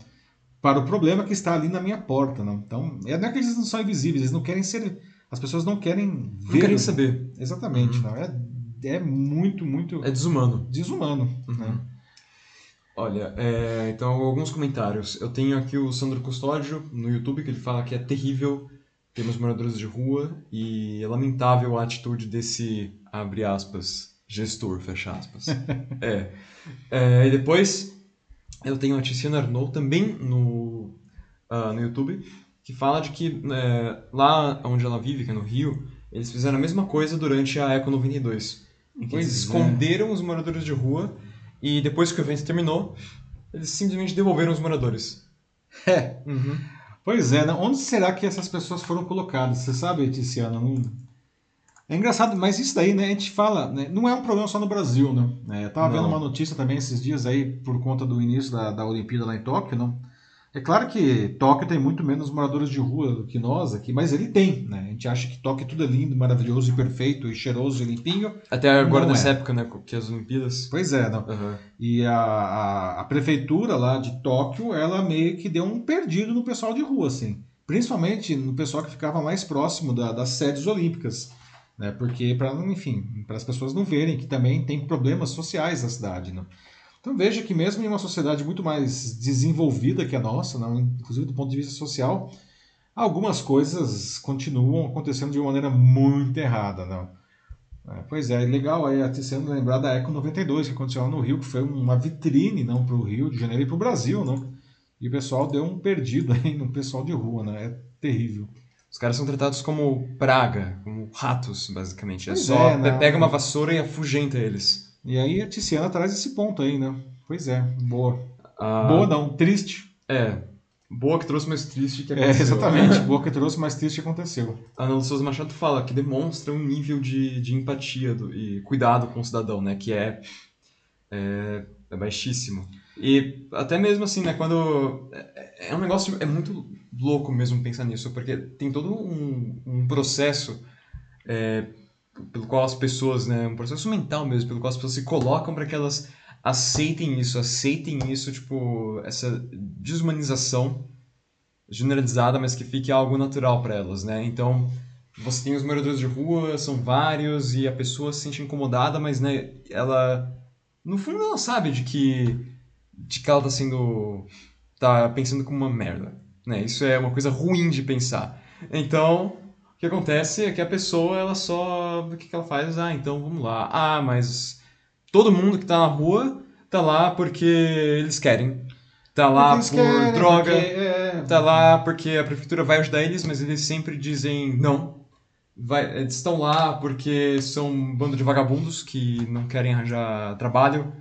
para o problema que está ali na minha porta, não. Então, é não é que eles não são invisíveis, eles não querem ser, as pessoas não querem ver. não querem saber. Exatamente, não. É, é muito, muito É desumano. desumano, né? Olha, é, então alguns comentários. Eu tenho aqui o Sandro Custódio no YouTube que ele fala que é terrível termos moradores de rua e é lamentável a atitude desse, abre aspas, gestor, fecha aspas. é. É, E depois eu tenho a Tiziana Arnaud também no, ah, no YouTube que fala de que é, lá onde ela vive, que é no Rio, eles fizeram a mesma coisa durante a Eco 92. Em que eles é. esconderam os moradores de rua e depois que o evento terminou, eles simplesmente devolveram os moradores. É. Uhum. Pois é, né? onde será que essas pessoas foram colocadas? Você sabe, Tiziana? Não... É engraçado, mas isso daí, né, a gente fala, né, não é um problema só no Brasil, né? É, eu tava Não. vendo uma notícia também esses dias aí, por conta do início da, da Olimpíada lá em Tóquio, não? É claro que Tóquio tem muito menos moradores de rua do que nós aqui, mas ele tem, né? A gente acha que Tóquio tudo é lindo, maravilhoso e perfeito, e cheiroso e limpinho. Até agora, nessa é. época, né, que as Olimpíadas. Pois é, não. Aham. E a, a, a prefeitura lá de Tóquio, ela meio que deu um perdido no pessoal de rua, assim. Principalmente no pessoal que ficava mais próximo da- das sedes olímpicas. Né? Porque, para enfim, para as pessoas não verem que também tem problemas sociais na cidade. Né? Então veja que mesmo em uma sociedade muito mais desenvolvida que a nossa, não, inclusive do ponto de vista social, algumas coisas continuam acontecendo de uma maneira muito errada. Não? É, pois é, legal aí até sendo lembrar da Eco 92 que aconteceu lá no Rio, que foi uma vitrine não para o Rio de Janeiro e para o Brasil, não? E o pessoal deu um perdido aí no pessoal de rua, né? É terrível. Os caras são tratados como praga, como ratos, basicamente. É Pois só é, né? pega uma vassoura e afugenta eles. E aí a Tiziana traz esse ponto aí, né? Pois é, boa. Ah, Boa não, triste. É. Boa que trouxe, mas triste que É, aconteceu. exatamente. boa que trouxe, mas triste que aconteceu. A Ana Souza Machado fala que demonstra um nível de, de empatia do- e cuidado com o cidadão, né? Que é, é, é baixíssimo. E até mesmo assim, né? Quando... É, é um negócio... É muito louco mesmo pensar nisso, porque tem todo um, um processo é, pelo qual as pessoas, né? Um processo mental mesmo, pelo qual as pessoas se colocam para que elas aceitem isso, aceitem isso, tipo, essa desumanização generalizada, mas que fique algo natural para elas, né? Então, você tem os moradores de rua, são vários, e a pessoa se sente incomodada, mas, né, ela, no fundo, ela sabe de que, de que ela tá sendo, tá pensando como uma merda, né? Isso é uma coisa ruim de pensar. Então, o que acontece é que a pessoa, ela só, o que que ela faz? Ah, então vamos lá. Ah, mas todo mundo que tá na rua tá lá porque eles querem. Tá lá por querem, droga. porque, é, Tá lá porque a prefeitura vai ajudar eles, mas eles sempre dizem não. Vai, eles estão lá porque são um bando de vagabundos que não querem arranjar trabalho.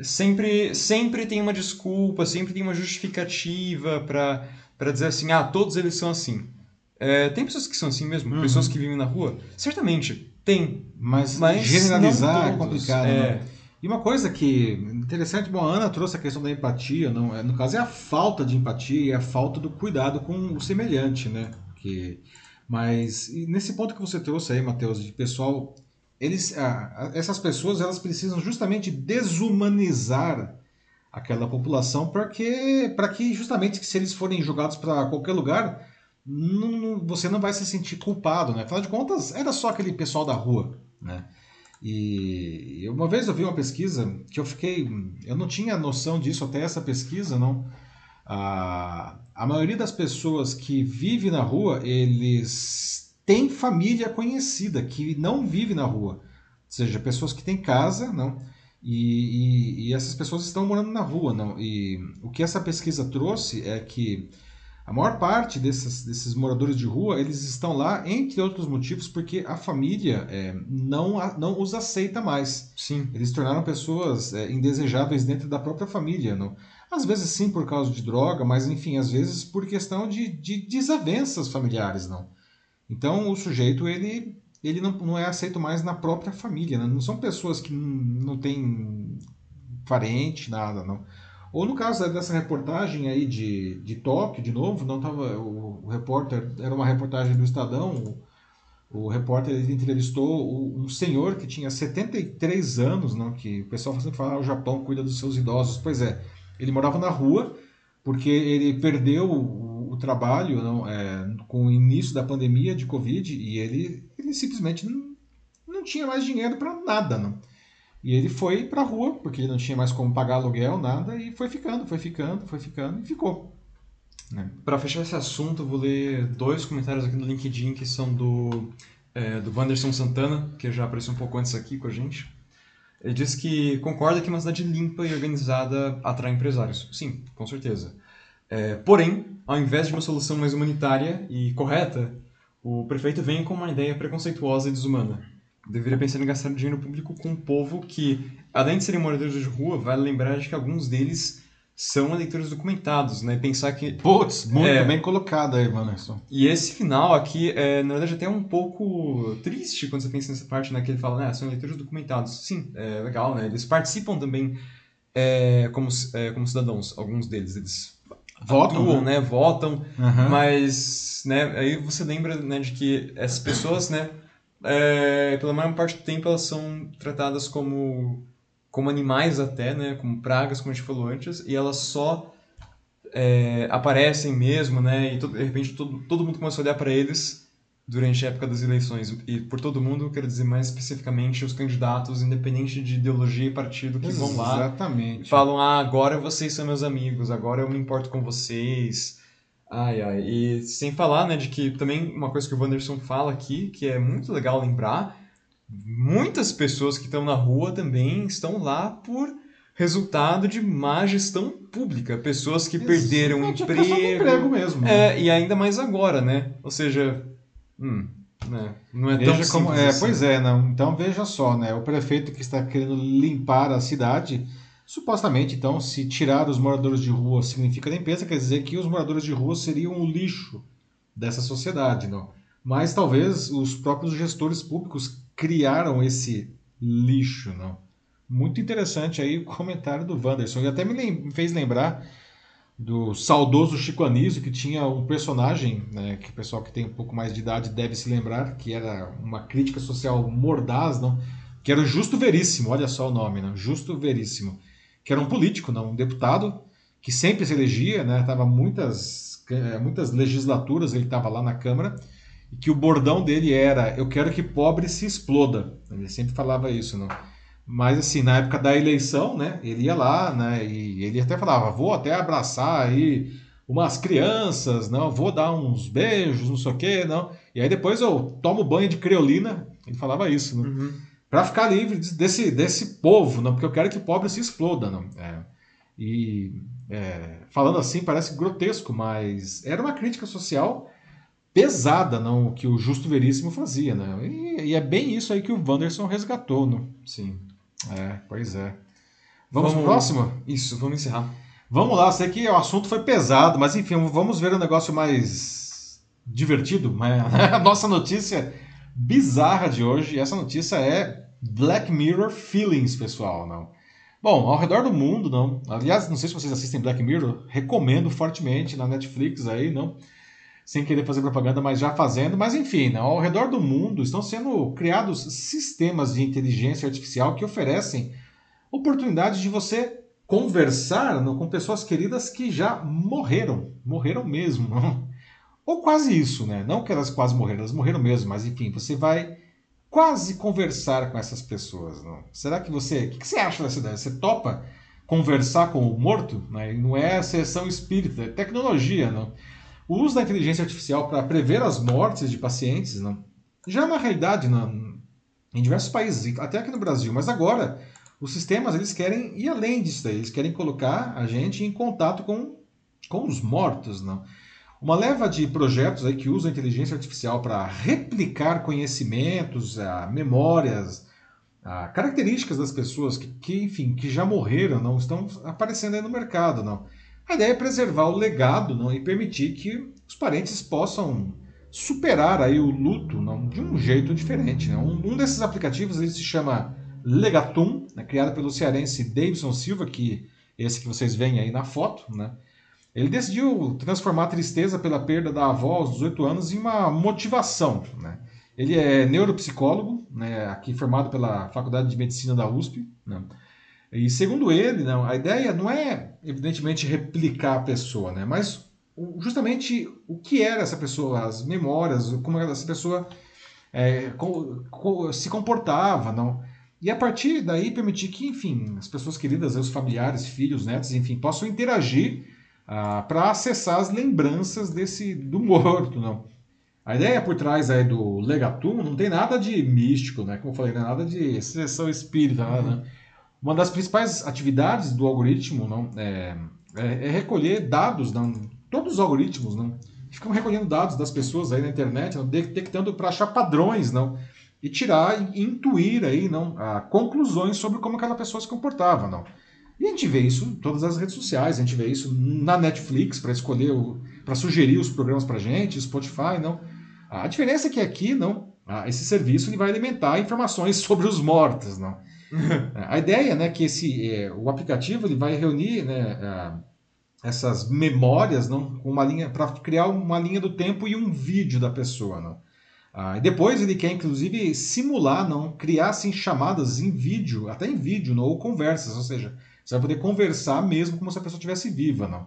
Sempre, sempre tem uma desculpa, sempre tem uma justificativa pra dizer assim, ah, todos eles são assim. É, tem pessoas que são assim mesmo, Uhum. pessoas que vivem na rua? Certamente, tem. Mas, Mas generalizar é complicado. é. né? E uma coisa que interessante, bom, a Ana trouxe a questão da empatia, não, é, no caso é a falta de empatia e a falta do cuidado com o semelhante, né? Que, mas nesse ponto que você trouxe aí, Matheus, de pessoal, eles, ah, ah, essas pessoas elas precisam justamente desumanizar aquela população para que, que justamente se eles forem jogados para qualquer lugar, não- não- você não vai se sentir culpado, né? Afinal de contas, era só aquele pessoal da rua, né? E uma vez eu vi uma pesquisa que eu fiquei. Eu não tinha noção disso até essa pesquisa, não. A, a maioria das pessoas que vive na rua, eles têm família conhecida que não vive na rua. Ou seja, pessoas que têm casa, não. E, e- e essas pessoas estão morando na rua, não. E o que essa pesquisa trouxe é que a maior parte desses, desses moradores de rua, eles estão lá, entre outros motivos, porque a família é, não, a- não os aceita mais. Sim. Eles tornaram pessoas é, indesejáveis dentro da própria família. Não? Às vezes sim por causa de droga, mas enfim, às vezes por questão de, de desavenças familiares. não. Então o sujeito ele, ele não, não é aceito mais na própria família. né? Não são pessoas que não têm parente, nada. não. Ou no caso dessa reportagem aí de, de Tóquio, de novo, não tava o, o repórter era uma reportagem do Estadão. O, o repórter entrevistou um senhor que tinha 73 anos, não, que o pessoal sempre fala, ah, o Japão cuida dos seus idosos. Pois é, ele morava na rua porque ele perdeu o, o trabalho não, é, com o início da pandemia de Covid e ele, ele simplesmente não, não tinha mais dinheiro para nada, não. E ele foi pra rua, porque ele não tinha mais como pagar aluguel, nada, e foi ficando, foi ficando, foi ficando e ficou. né? Para fechar esse assunto, eu vou ler dois comentários aqui no LinkedIn que são do, é, do Wanderson Santana, que já apareceu um pouco antes aqui com a gente. Ele diz que concorda que uma cidade limpa e organizada atrai empresários. Sim, com certeza. É, porém, ao invés de uma solução mais humanitária e correta, o prefeito vem com uma ideia preconceituosa e desumana. Deveria pensar em gastar dinheiro público com um povo que, além de serem moradores de rua, vale lembrar de que alguns deles são eleitores documentados, né? Pensar que Putz, muito É. bem colocado aí, Vanessa. e esse final aqui é, na verdade, até um pouco triste quando você pensa nessa parte, né? Que ele fala, né? São leitores documentados. Sim, é legal, né? Eles participam também é, como, é, como cidadãos, alguns deles. Eles Votam, atuam, né? né? Votam, Aham. mas, né? Aí você lembra, né? De que essas pessoas, né? é, pela maior parte do tempo, elas são tratadas como, como animais até, né? Como pragas, como a gente falou antes. E elas só é, aparecem mesmo, né? E de repente todo, todo mundo começou a olhar para eles durante a época das eleições. E por todo mundo, eu quero dizer mais especificamente os candidatos, independente de ideologia e partido, que vão lá Exatamente. falam: ah, agora vocês são meus amigos, agora eu me importo com vocês. Ai, ai. E sem falar, né, de que também uma coisa que o Wanderson fala aqui, que é muito legal lembrar, muitas pessoas que estão na rua também estão lá por resultado de má gestão pública. Pessoas que perderam Exatamente, questão do emprego. emprego mesmo. né? É, e ainda mais agora, né? Ou seja, hum, né? não é tão Veja como, simples é, assim. pois é, não. Então veja só, né? O prefeito que está querendo limpar a cidade, supostamente, então, se tirar os moradores de rua significa limpeza, quer dizer que os moradores de rua seriam o lixo dessa sociedade, não? Mas talvez os próprios gestores públicos criaram esse lixo, não? Muito interessante aí o comentário do Wanderson. E até me lem- me fez lembrar do saudoso Chico Anísio, que tinha um personagem, né, que o pessoal que tem um pouco mais de idade deve se lembrar, que era uma crítica social mordaz, não? que era o Justo Veríssimo, olha só o nome, não? Justo Veríssimo, que era um político, não? um deputado, que sempre se elegia, né? tava muitas, eh, muitas legislaturas, ele estava lá na Câmara, e que o bordão dele era, eu quero que pobre se exploda. Ele sempre falava isso, não? Mas assim, na época da eleição, né, ele ia lá, né, e ele até falava, vou até abraçar aí umas crianças, não, vou dar uns beijos, não sei o quê, não. E aí depois eu tomo banho de creolina, ele falava isso, né? Uhum. Para ficar livre desse, desse povo, não, porque eu quero que o pobre se exploda, não. É. E é, falando assim parece grotesco, mas era uma crítica social pesada, não, que o Justo Veríssimo fazia, né? E, e, é bem isso aí que o Wanderson resgatou, né? Sim. É, pois é. Vamos, vamos pro próximo? Isso, vamos encerrar. Vamos lá, sei que o assunto foi pesado, mas enfim, vamos ver um negócio mais divertido. A nossa notícia bizarra de hoje, essa notícia é Black Mirror Feelings, pessoal, não. Bom, ao redor do mundo, não. Aliás, não sei se vocês assistem Black Mirror, recomendo fortemente na Netflix aí, não sem querer fazer propaganda, mas já fazendo. Mas enfim, né, ao redor do mundo estão sendo criados sistemas de inteligência artificial que oferecem oportunidades de você conversar com pessoas queridas que já morreram, morreram mesmo, ou quase isso, né? Não que elas quase morreram, elas morreram mesmo, mas enfim, você vai quase conversar com essas pessoas. Não? Será que você, o que, que você acha dessa ideia? Você topa conversar com o morto? Né? Não é sessão espírita, é tecnologia, não? O uso da inteligência artificial para prever as mortes de pacientes não, já é uma realidade na, em diversos países, até aqui no Brasil. Mas agora, os sistemas eles querem ir além disso daí. Eles querem colocar a gente em contato com, com os mortos. Não? Uma leva de projetos aí que usam a inteligência artificial para replicar conhecimentos, a, memórias, a, características das pessoas que, que, enfim, que já morreram, não estão aparecendo aí no mercado. não a ideia é preservar o legado não, e permitir que os parentes possam superar aí o luto não, de um jeito diferente. Né? Um, um desses aplicativos ele se chama Legatum, né, criado pelo cearense Davidson Silva, que esse que vocês veem aí na foto. Né? Ele decidiu transformar a tristeza pela perda da avó aos 18 anos em uma motivação. Né? Ele é neuropsicólogo, né, aqui formado pela Faculdade de Medicina da USP. Né? E segundo ele, não, a ideia não é, evidentemente, replicar a pessoa, né? mas justamente o que era essa pessoa, as memórias, como essa pessoa é, se comportava. não E a partir daí permitir que, enfim, as pessoas queridas, os familiares, filhos, netos, enfim, possam interagir ah, para acessar as lembranças desse do morto. não A ideia por trás aí do legatum não tem nada de místico, né? como eu falei, não é nada de sessão espírita, nada, né? Uma das principais atividades do algoritmo não, é, é, é recolher dados, não, todos os algoritmos não, ficam recolhendo dados das pessoas aí na internet, não, detectando para achar padrões não, e tirar e intuir aí, não, a, conclusões sobre como aquela pessoa se comportava. Não. E a gente vê isso em todas as redes sociais, a gente vê isso na Netflix para escolher, para sugerir os programas para gente, Spotify, não. A diferença é que aqui, não, esse serviço ele vai alimentar informações sobre os mortos, não. A ideia, né, que esse é, o aplicativo ele vai reunir, né, essas memórias, não, uma linha para criar uma linha do tempo e um vídeo da pessoa, não. Ah, e depois ele quer inclusive simular, não, criar assim chamadas em vídeo, até em vídeo, não, ou conversas, ou seja, você vai poder conversar mesmo como se a pessoa estivesse viva, não.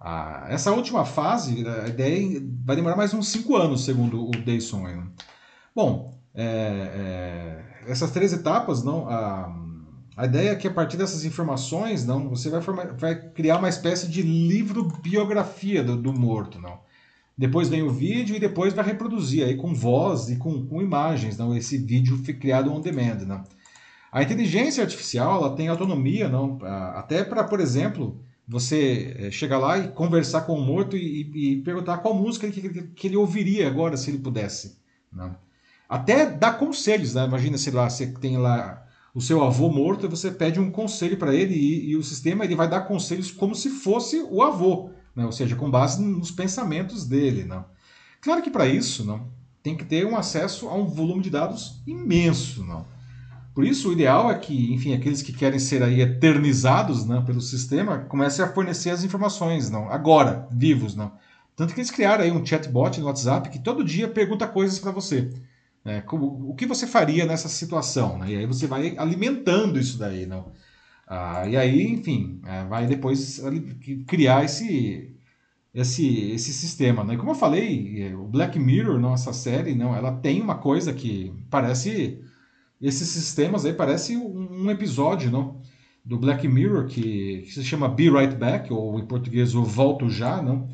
Ah, essa última fase, a ideia vai demorar mais uns 5 anos, segundo o Dayson. Bom, é, é, essas três etapas, não, a, a ideia é que a partir dessas informações, não, você vai, formar, vai criar uma espécie de livro biografia do, do, morto, não. Depois vem o vídeo e depois vai reproduzir aí com voz e com, com imagens, não, esse vídeo foi criado on demand, não. A inteligência artificial ela tem autonomia, não, até para, por exemplo, você é, chegar lá e conversar com o morto e, e perguntar qual música que, que, que ele ouviria agora se ele pudesse, não. Até dá conselhos, né? Imagina, sei lá, você tem lá o seu avô morto e você pede um conselho para ele e, e, o sistema ele vai dar conselhos como se fosse o avô, né? ou seja, com base nos pensamentos dele. Né? Claro que para isso não, tem que ter um acesso a um volume de dados imenso. Não? Por isso, o ideal é que, enfim, aqueles que querem ser aí eternizados né, pelo sistema comecem a fornecer as informações, não, agora, vivos. Não. Tanto que eles criaram aí um chatbot no WhatsApp que todo dia pergunta coisas para você. É, como, o que você faria nessa situação? Né? E aí você vai alimentando isso daí. Não? Ah, e aí, enfim, é, vai depois criar esse, esse, esse sistema. Né? E como eu falei, é, o Black Mirror, não, essa série, não, ela tem uma coisa que parece. Esses sistemas aí parece um, um episódio não? do Black Mirror que, que, se chama Be Right Back, ou em português, o Volto Já, não?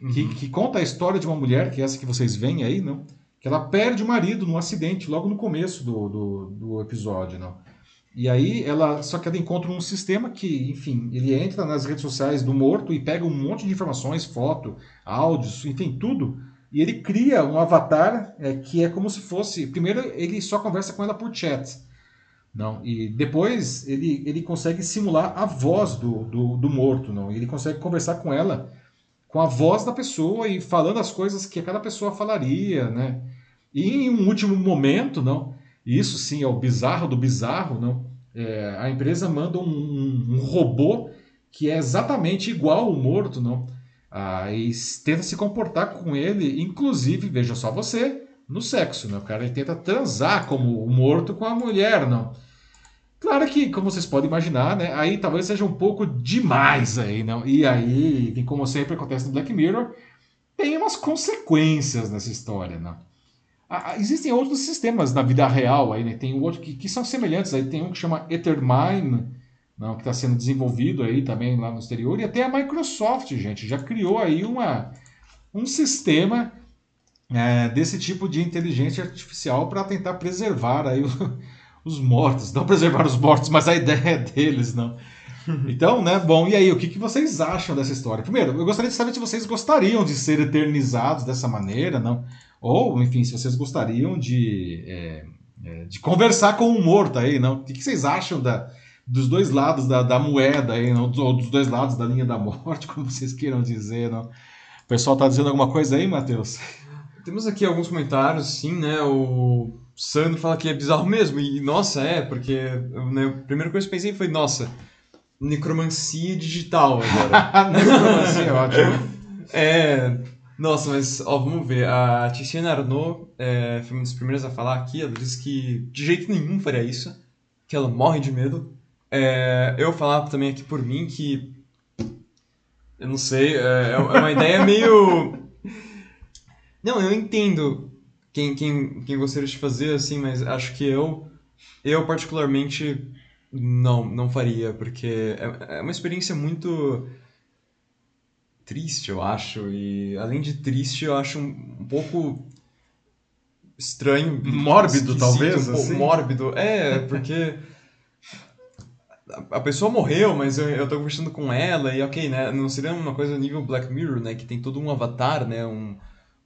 Uhum. Que, que conta a história de uma mulher, que é essa que vocês veem aí, não? Que ela perde o marido num acidente logo no começo do, do, do episódio. Não? E aí ela, só que ela encontra um sistema que, enfim, ele entra nas redes sociais do morto e pega um monte de informações, foto, áudios, enfim, tudo. E ele cria um avatar é, que é como se fosse. Primeiro ele só conversa com ela por chat. Não, e depois ele, ele consegue simular a voz do, do, do morto, não? Ele consegue conversar com ela com a voz da pessoa e falando as coisas que aquela pessoa falaria, né? E em um último momento, não, isso sim é o bizarro do bizarro, não, é, a empresa manda um, um, um, robô que é exatamente igual ao morto, não, ah, e tenta se comportar com ele, inclusive, veja só você, no sexo, né? O cara tenta transar como o morto com a mulher, não. Claro que, como vocês podem imaginar, né, aí talvez seja um pouco demais aí, não? E aí, como sempre acontece no Black Mirror, tem umas consequências nessa história, ah, existem outros sistemas na vida real aí, né? Tem um outro que, que são semelhantes aí, tem um que chama Ethermine, não, que está sendo desenvolvido aí também lá no exterior, e até a Microsoft, gente, já criou aí uma, um sistema é, desse tipo de inteligência artificial para tentar preservar aí o, os mortos. Não preservar os mortos, mas a ideia é deles, não. Então, né, bom, e aí, o que, que vocês acham dessa história? Primeiro, eu gostaria de saber se vocês gostariam de ser eternizados dessa maneira, não? Ou, enfim, se vocês gostariam de, é, é, de conversar com um morto aí, não? O que, que vocês acham da, dos dois lados da, da moeda aí, não? Ou dos dois lados da linha da morte, como vocês queiram dizer, não? O pessoal tá dizendo alguma coisa aí, Matheus? Temos aqui alguns comentários, sim, né? O Sandro fala que é bizarro mesmo. E, nossa, é, porque né, a primeira coisa que eu pensei foi, nossa, necromancia digital agora. necromancia, ótimo. É, nossa, mas, ó, vamos ver. A Tiziana Arnaud é, foi uma das primeiras a falar aqui. Ela disse que de jeito nenhum faria isso, que ela morre de medo. É, eu falava também aqui por mim que. Eu não sei, é, é uma ideia meio. Não, eu entendo quem, quem, quem gostaria de fazer, assim, mas acho que eu, eu particularmente, não, não faria, porque é, é uma experiência muito triste, eu acho, e além de triste, eu acho um, um pouco estranho. Mórbido, talvez? Um pouco assim? mórbido. É, porque a pessoa morreu, mas eu, eu tô conversando com ela, e ok, né? Não seria uma coisa nível Black Mirror, né? Que tem todo um avatar, né? Um,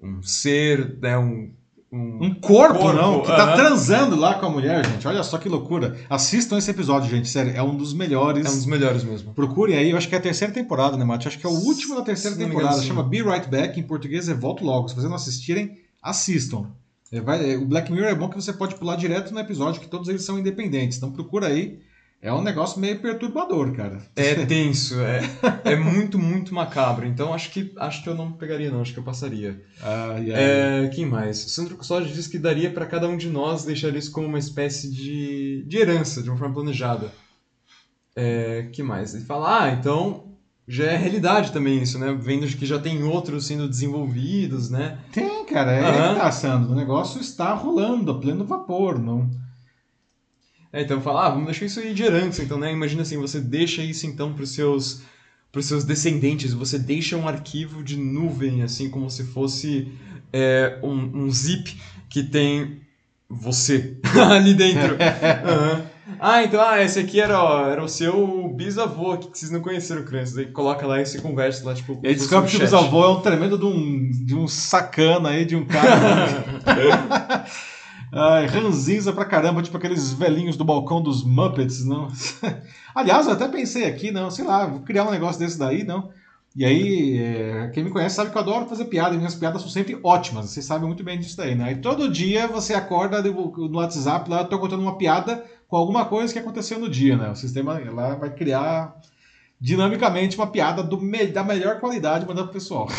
um ser, né? Um um, um corpo, corpo, não, que tá transando lá com a mulher, gente. Olha só que loucura. Assistam esse episódio, gente, sério, é um dos melhores. É um dos melhores mesmo. Procure aí, eu acho que é a terceira temporada, né, Mate? Acho que é o último da terceira Sim, temporada. Engano, Chama Be Right Back, em português é Volto Logo. Se vocês não assistirem, assistam. É, vai, é, o Black Mirror é bom que você pode pular direto no episódio, que todos eles são independentes. Então procura aí é um negócio meio perturbador, cara. É tenso, é, é muito, muito macabro. Então acho que acho que eu não pegaria, não, acho que eu passaria. Ah, yeah, é, Quem mais? Sandro Custódio diz que daria para cada um de nós deixar isso como uma espécie de, de herança, de uma forma planejada. É, que mais? Ele fala, ah, então já é realidade também isso, né? Vendo que já tem outros sendo desenvolvidos, né? Tem, cara, é uhum. que tá, Sandro. O negócio está rolando a pleno vapor, não é, então fala, ah, vamos deixar isso aí de herança. Então, né, imagina assim, você deixa isso então para os seus para os seus descendentes, você deixa um arquivo de nuvem, assim como se fosse é, um, um zip que tem você ali dentro. uhum. Ah, então, ah, esse aqui era, ó, era o seu bisavô que vocês não conheceram, crianças. Aí coloca lá e se conversa lá, tipo... E aí descobre que o bisavô é um tremendo de um, de um sacana aí, de um cara... Ai, ranzinza pra caramba, tipo aqueles velhinhos do balcão dos Muppets, não? Aliás, eu até pensei aqui, não, sei lá, vou criar um negócio desse daí, não? E aí, é, quem me conhece sabe que eu adoro fazer piada, e minhas piadas são sempre ótimas, vocês sabem muito bem disso daí, né? E todo dia você acorda no WhatsApp, lá eu tô contando uma piada com alguma coisa que aconteceu no dia, né? O sistema lá vai criar dinamicamente uma piada do, da melhor qualidade mandando pro pessoal.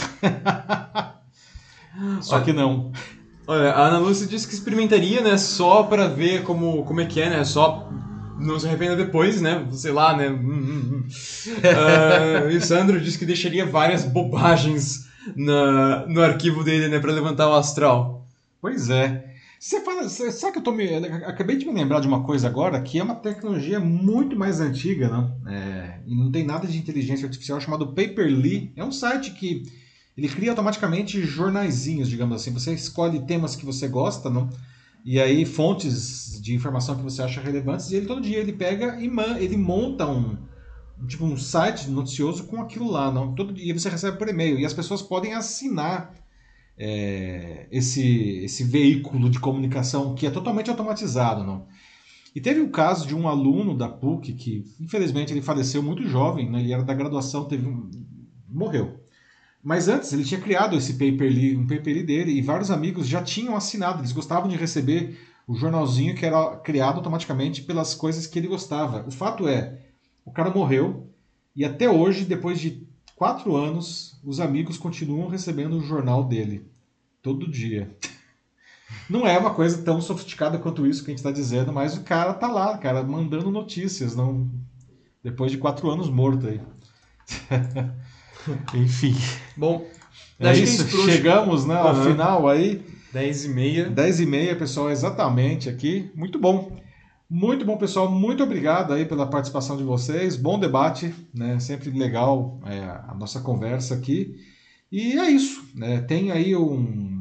Só que não. Olha, a Ana Lúcia disse que experimentaria, né, só para ver como, como é que é, né, só não se arrependa depois, né, sei lá, né. uh, e o Sandro disse que deixaria várias bobagens na, no arquivo dele, né, para levantar o astral. Pois é. Você fala, sabe que eu tô me, acabei de me lembrar de uma coisa agora que é uma tecnologia muito mais antiga, né? É, e não tem nada de inteligência artificial chamado Paperly. É um site que ele cria automaticamente jornaizinhos, digamos assim. Você escolhe temas que você gosta, não? e aí fontes de informação que você acha relevantes, e ele todo dia ele pega e man, ele monta um tipo um site noticioso com aquilo lá, não? Todo dia você recebe por e-mail e as pessoas podem assinar é, esse esse veículo de comunicação que é totalmente automatizado, não? E teve o caso de um aluno da PUC que, infelizmente, ele faleceu muito jovem, né? ele era da graduação, teve um... morreu. Mas antes ele tinha criado esse paper um paper dele e vários amigos já tinham assinado, eles gostavam de receber o jornalzinho que era criado automaticamente pelas coisas que ele gostava. O fato é, o cara morreu e até hoje, depois de quatro anos, os amigos continuam recebendo o jornal dele todo dia. Não é uma coisa tão sofisticada quanto isso que a gente está dizendo, mas o cara tá lá, cara, mandando notícias, não depois de quatro anos morto aí. Enfim. Bom, é isso. Chegamos né, ao uhum. final aí. 10 e meia. 10 e meia, pessoal, exatamente aqui. Muito bom. Muito bom, pessoal. Muito obrigado aí pela participação de vocês. Bom debate, né? Sempre legal é, a nossa conversa aqui. E é isso. Né? Tem aí um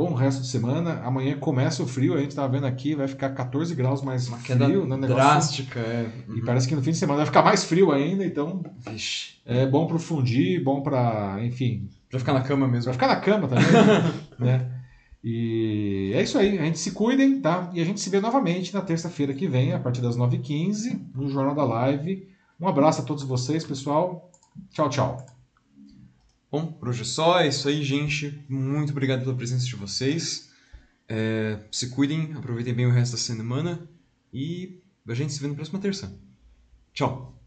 bom resto de semana. Amanhã começa o frio, a gente tá vendo aqui, vai ficar 14 graus mais Uma frio, né? Negócio... Drástica, é. Uhum. E parece que no fim de semana vai ficar mais frio ainda, então. Vixe. É bom pro fundir, bom para, enfim. Pra ficar na cama mesmo. Pra ficar na cama também, né? E é isso aí, a gente se cuidem, tá? E a gente se vê novamente na terça-feira que vem, a partir das 9h15, no Jornal da Live. Um abraço a todos vocês, pessoal. Tchau, tchau. Bom, por hoje é só. É isso aí, gente. Muito obrigado pela presença de vocês. É, se cuidem, aproveitem bem o resto da semana e a gente se vê na próxima terça. Tchau!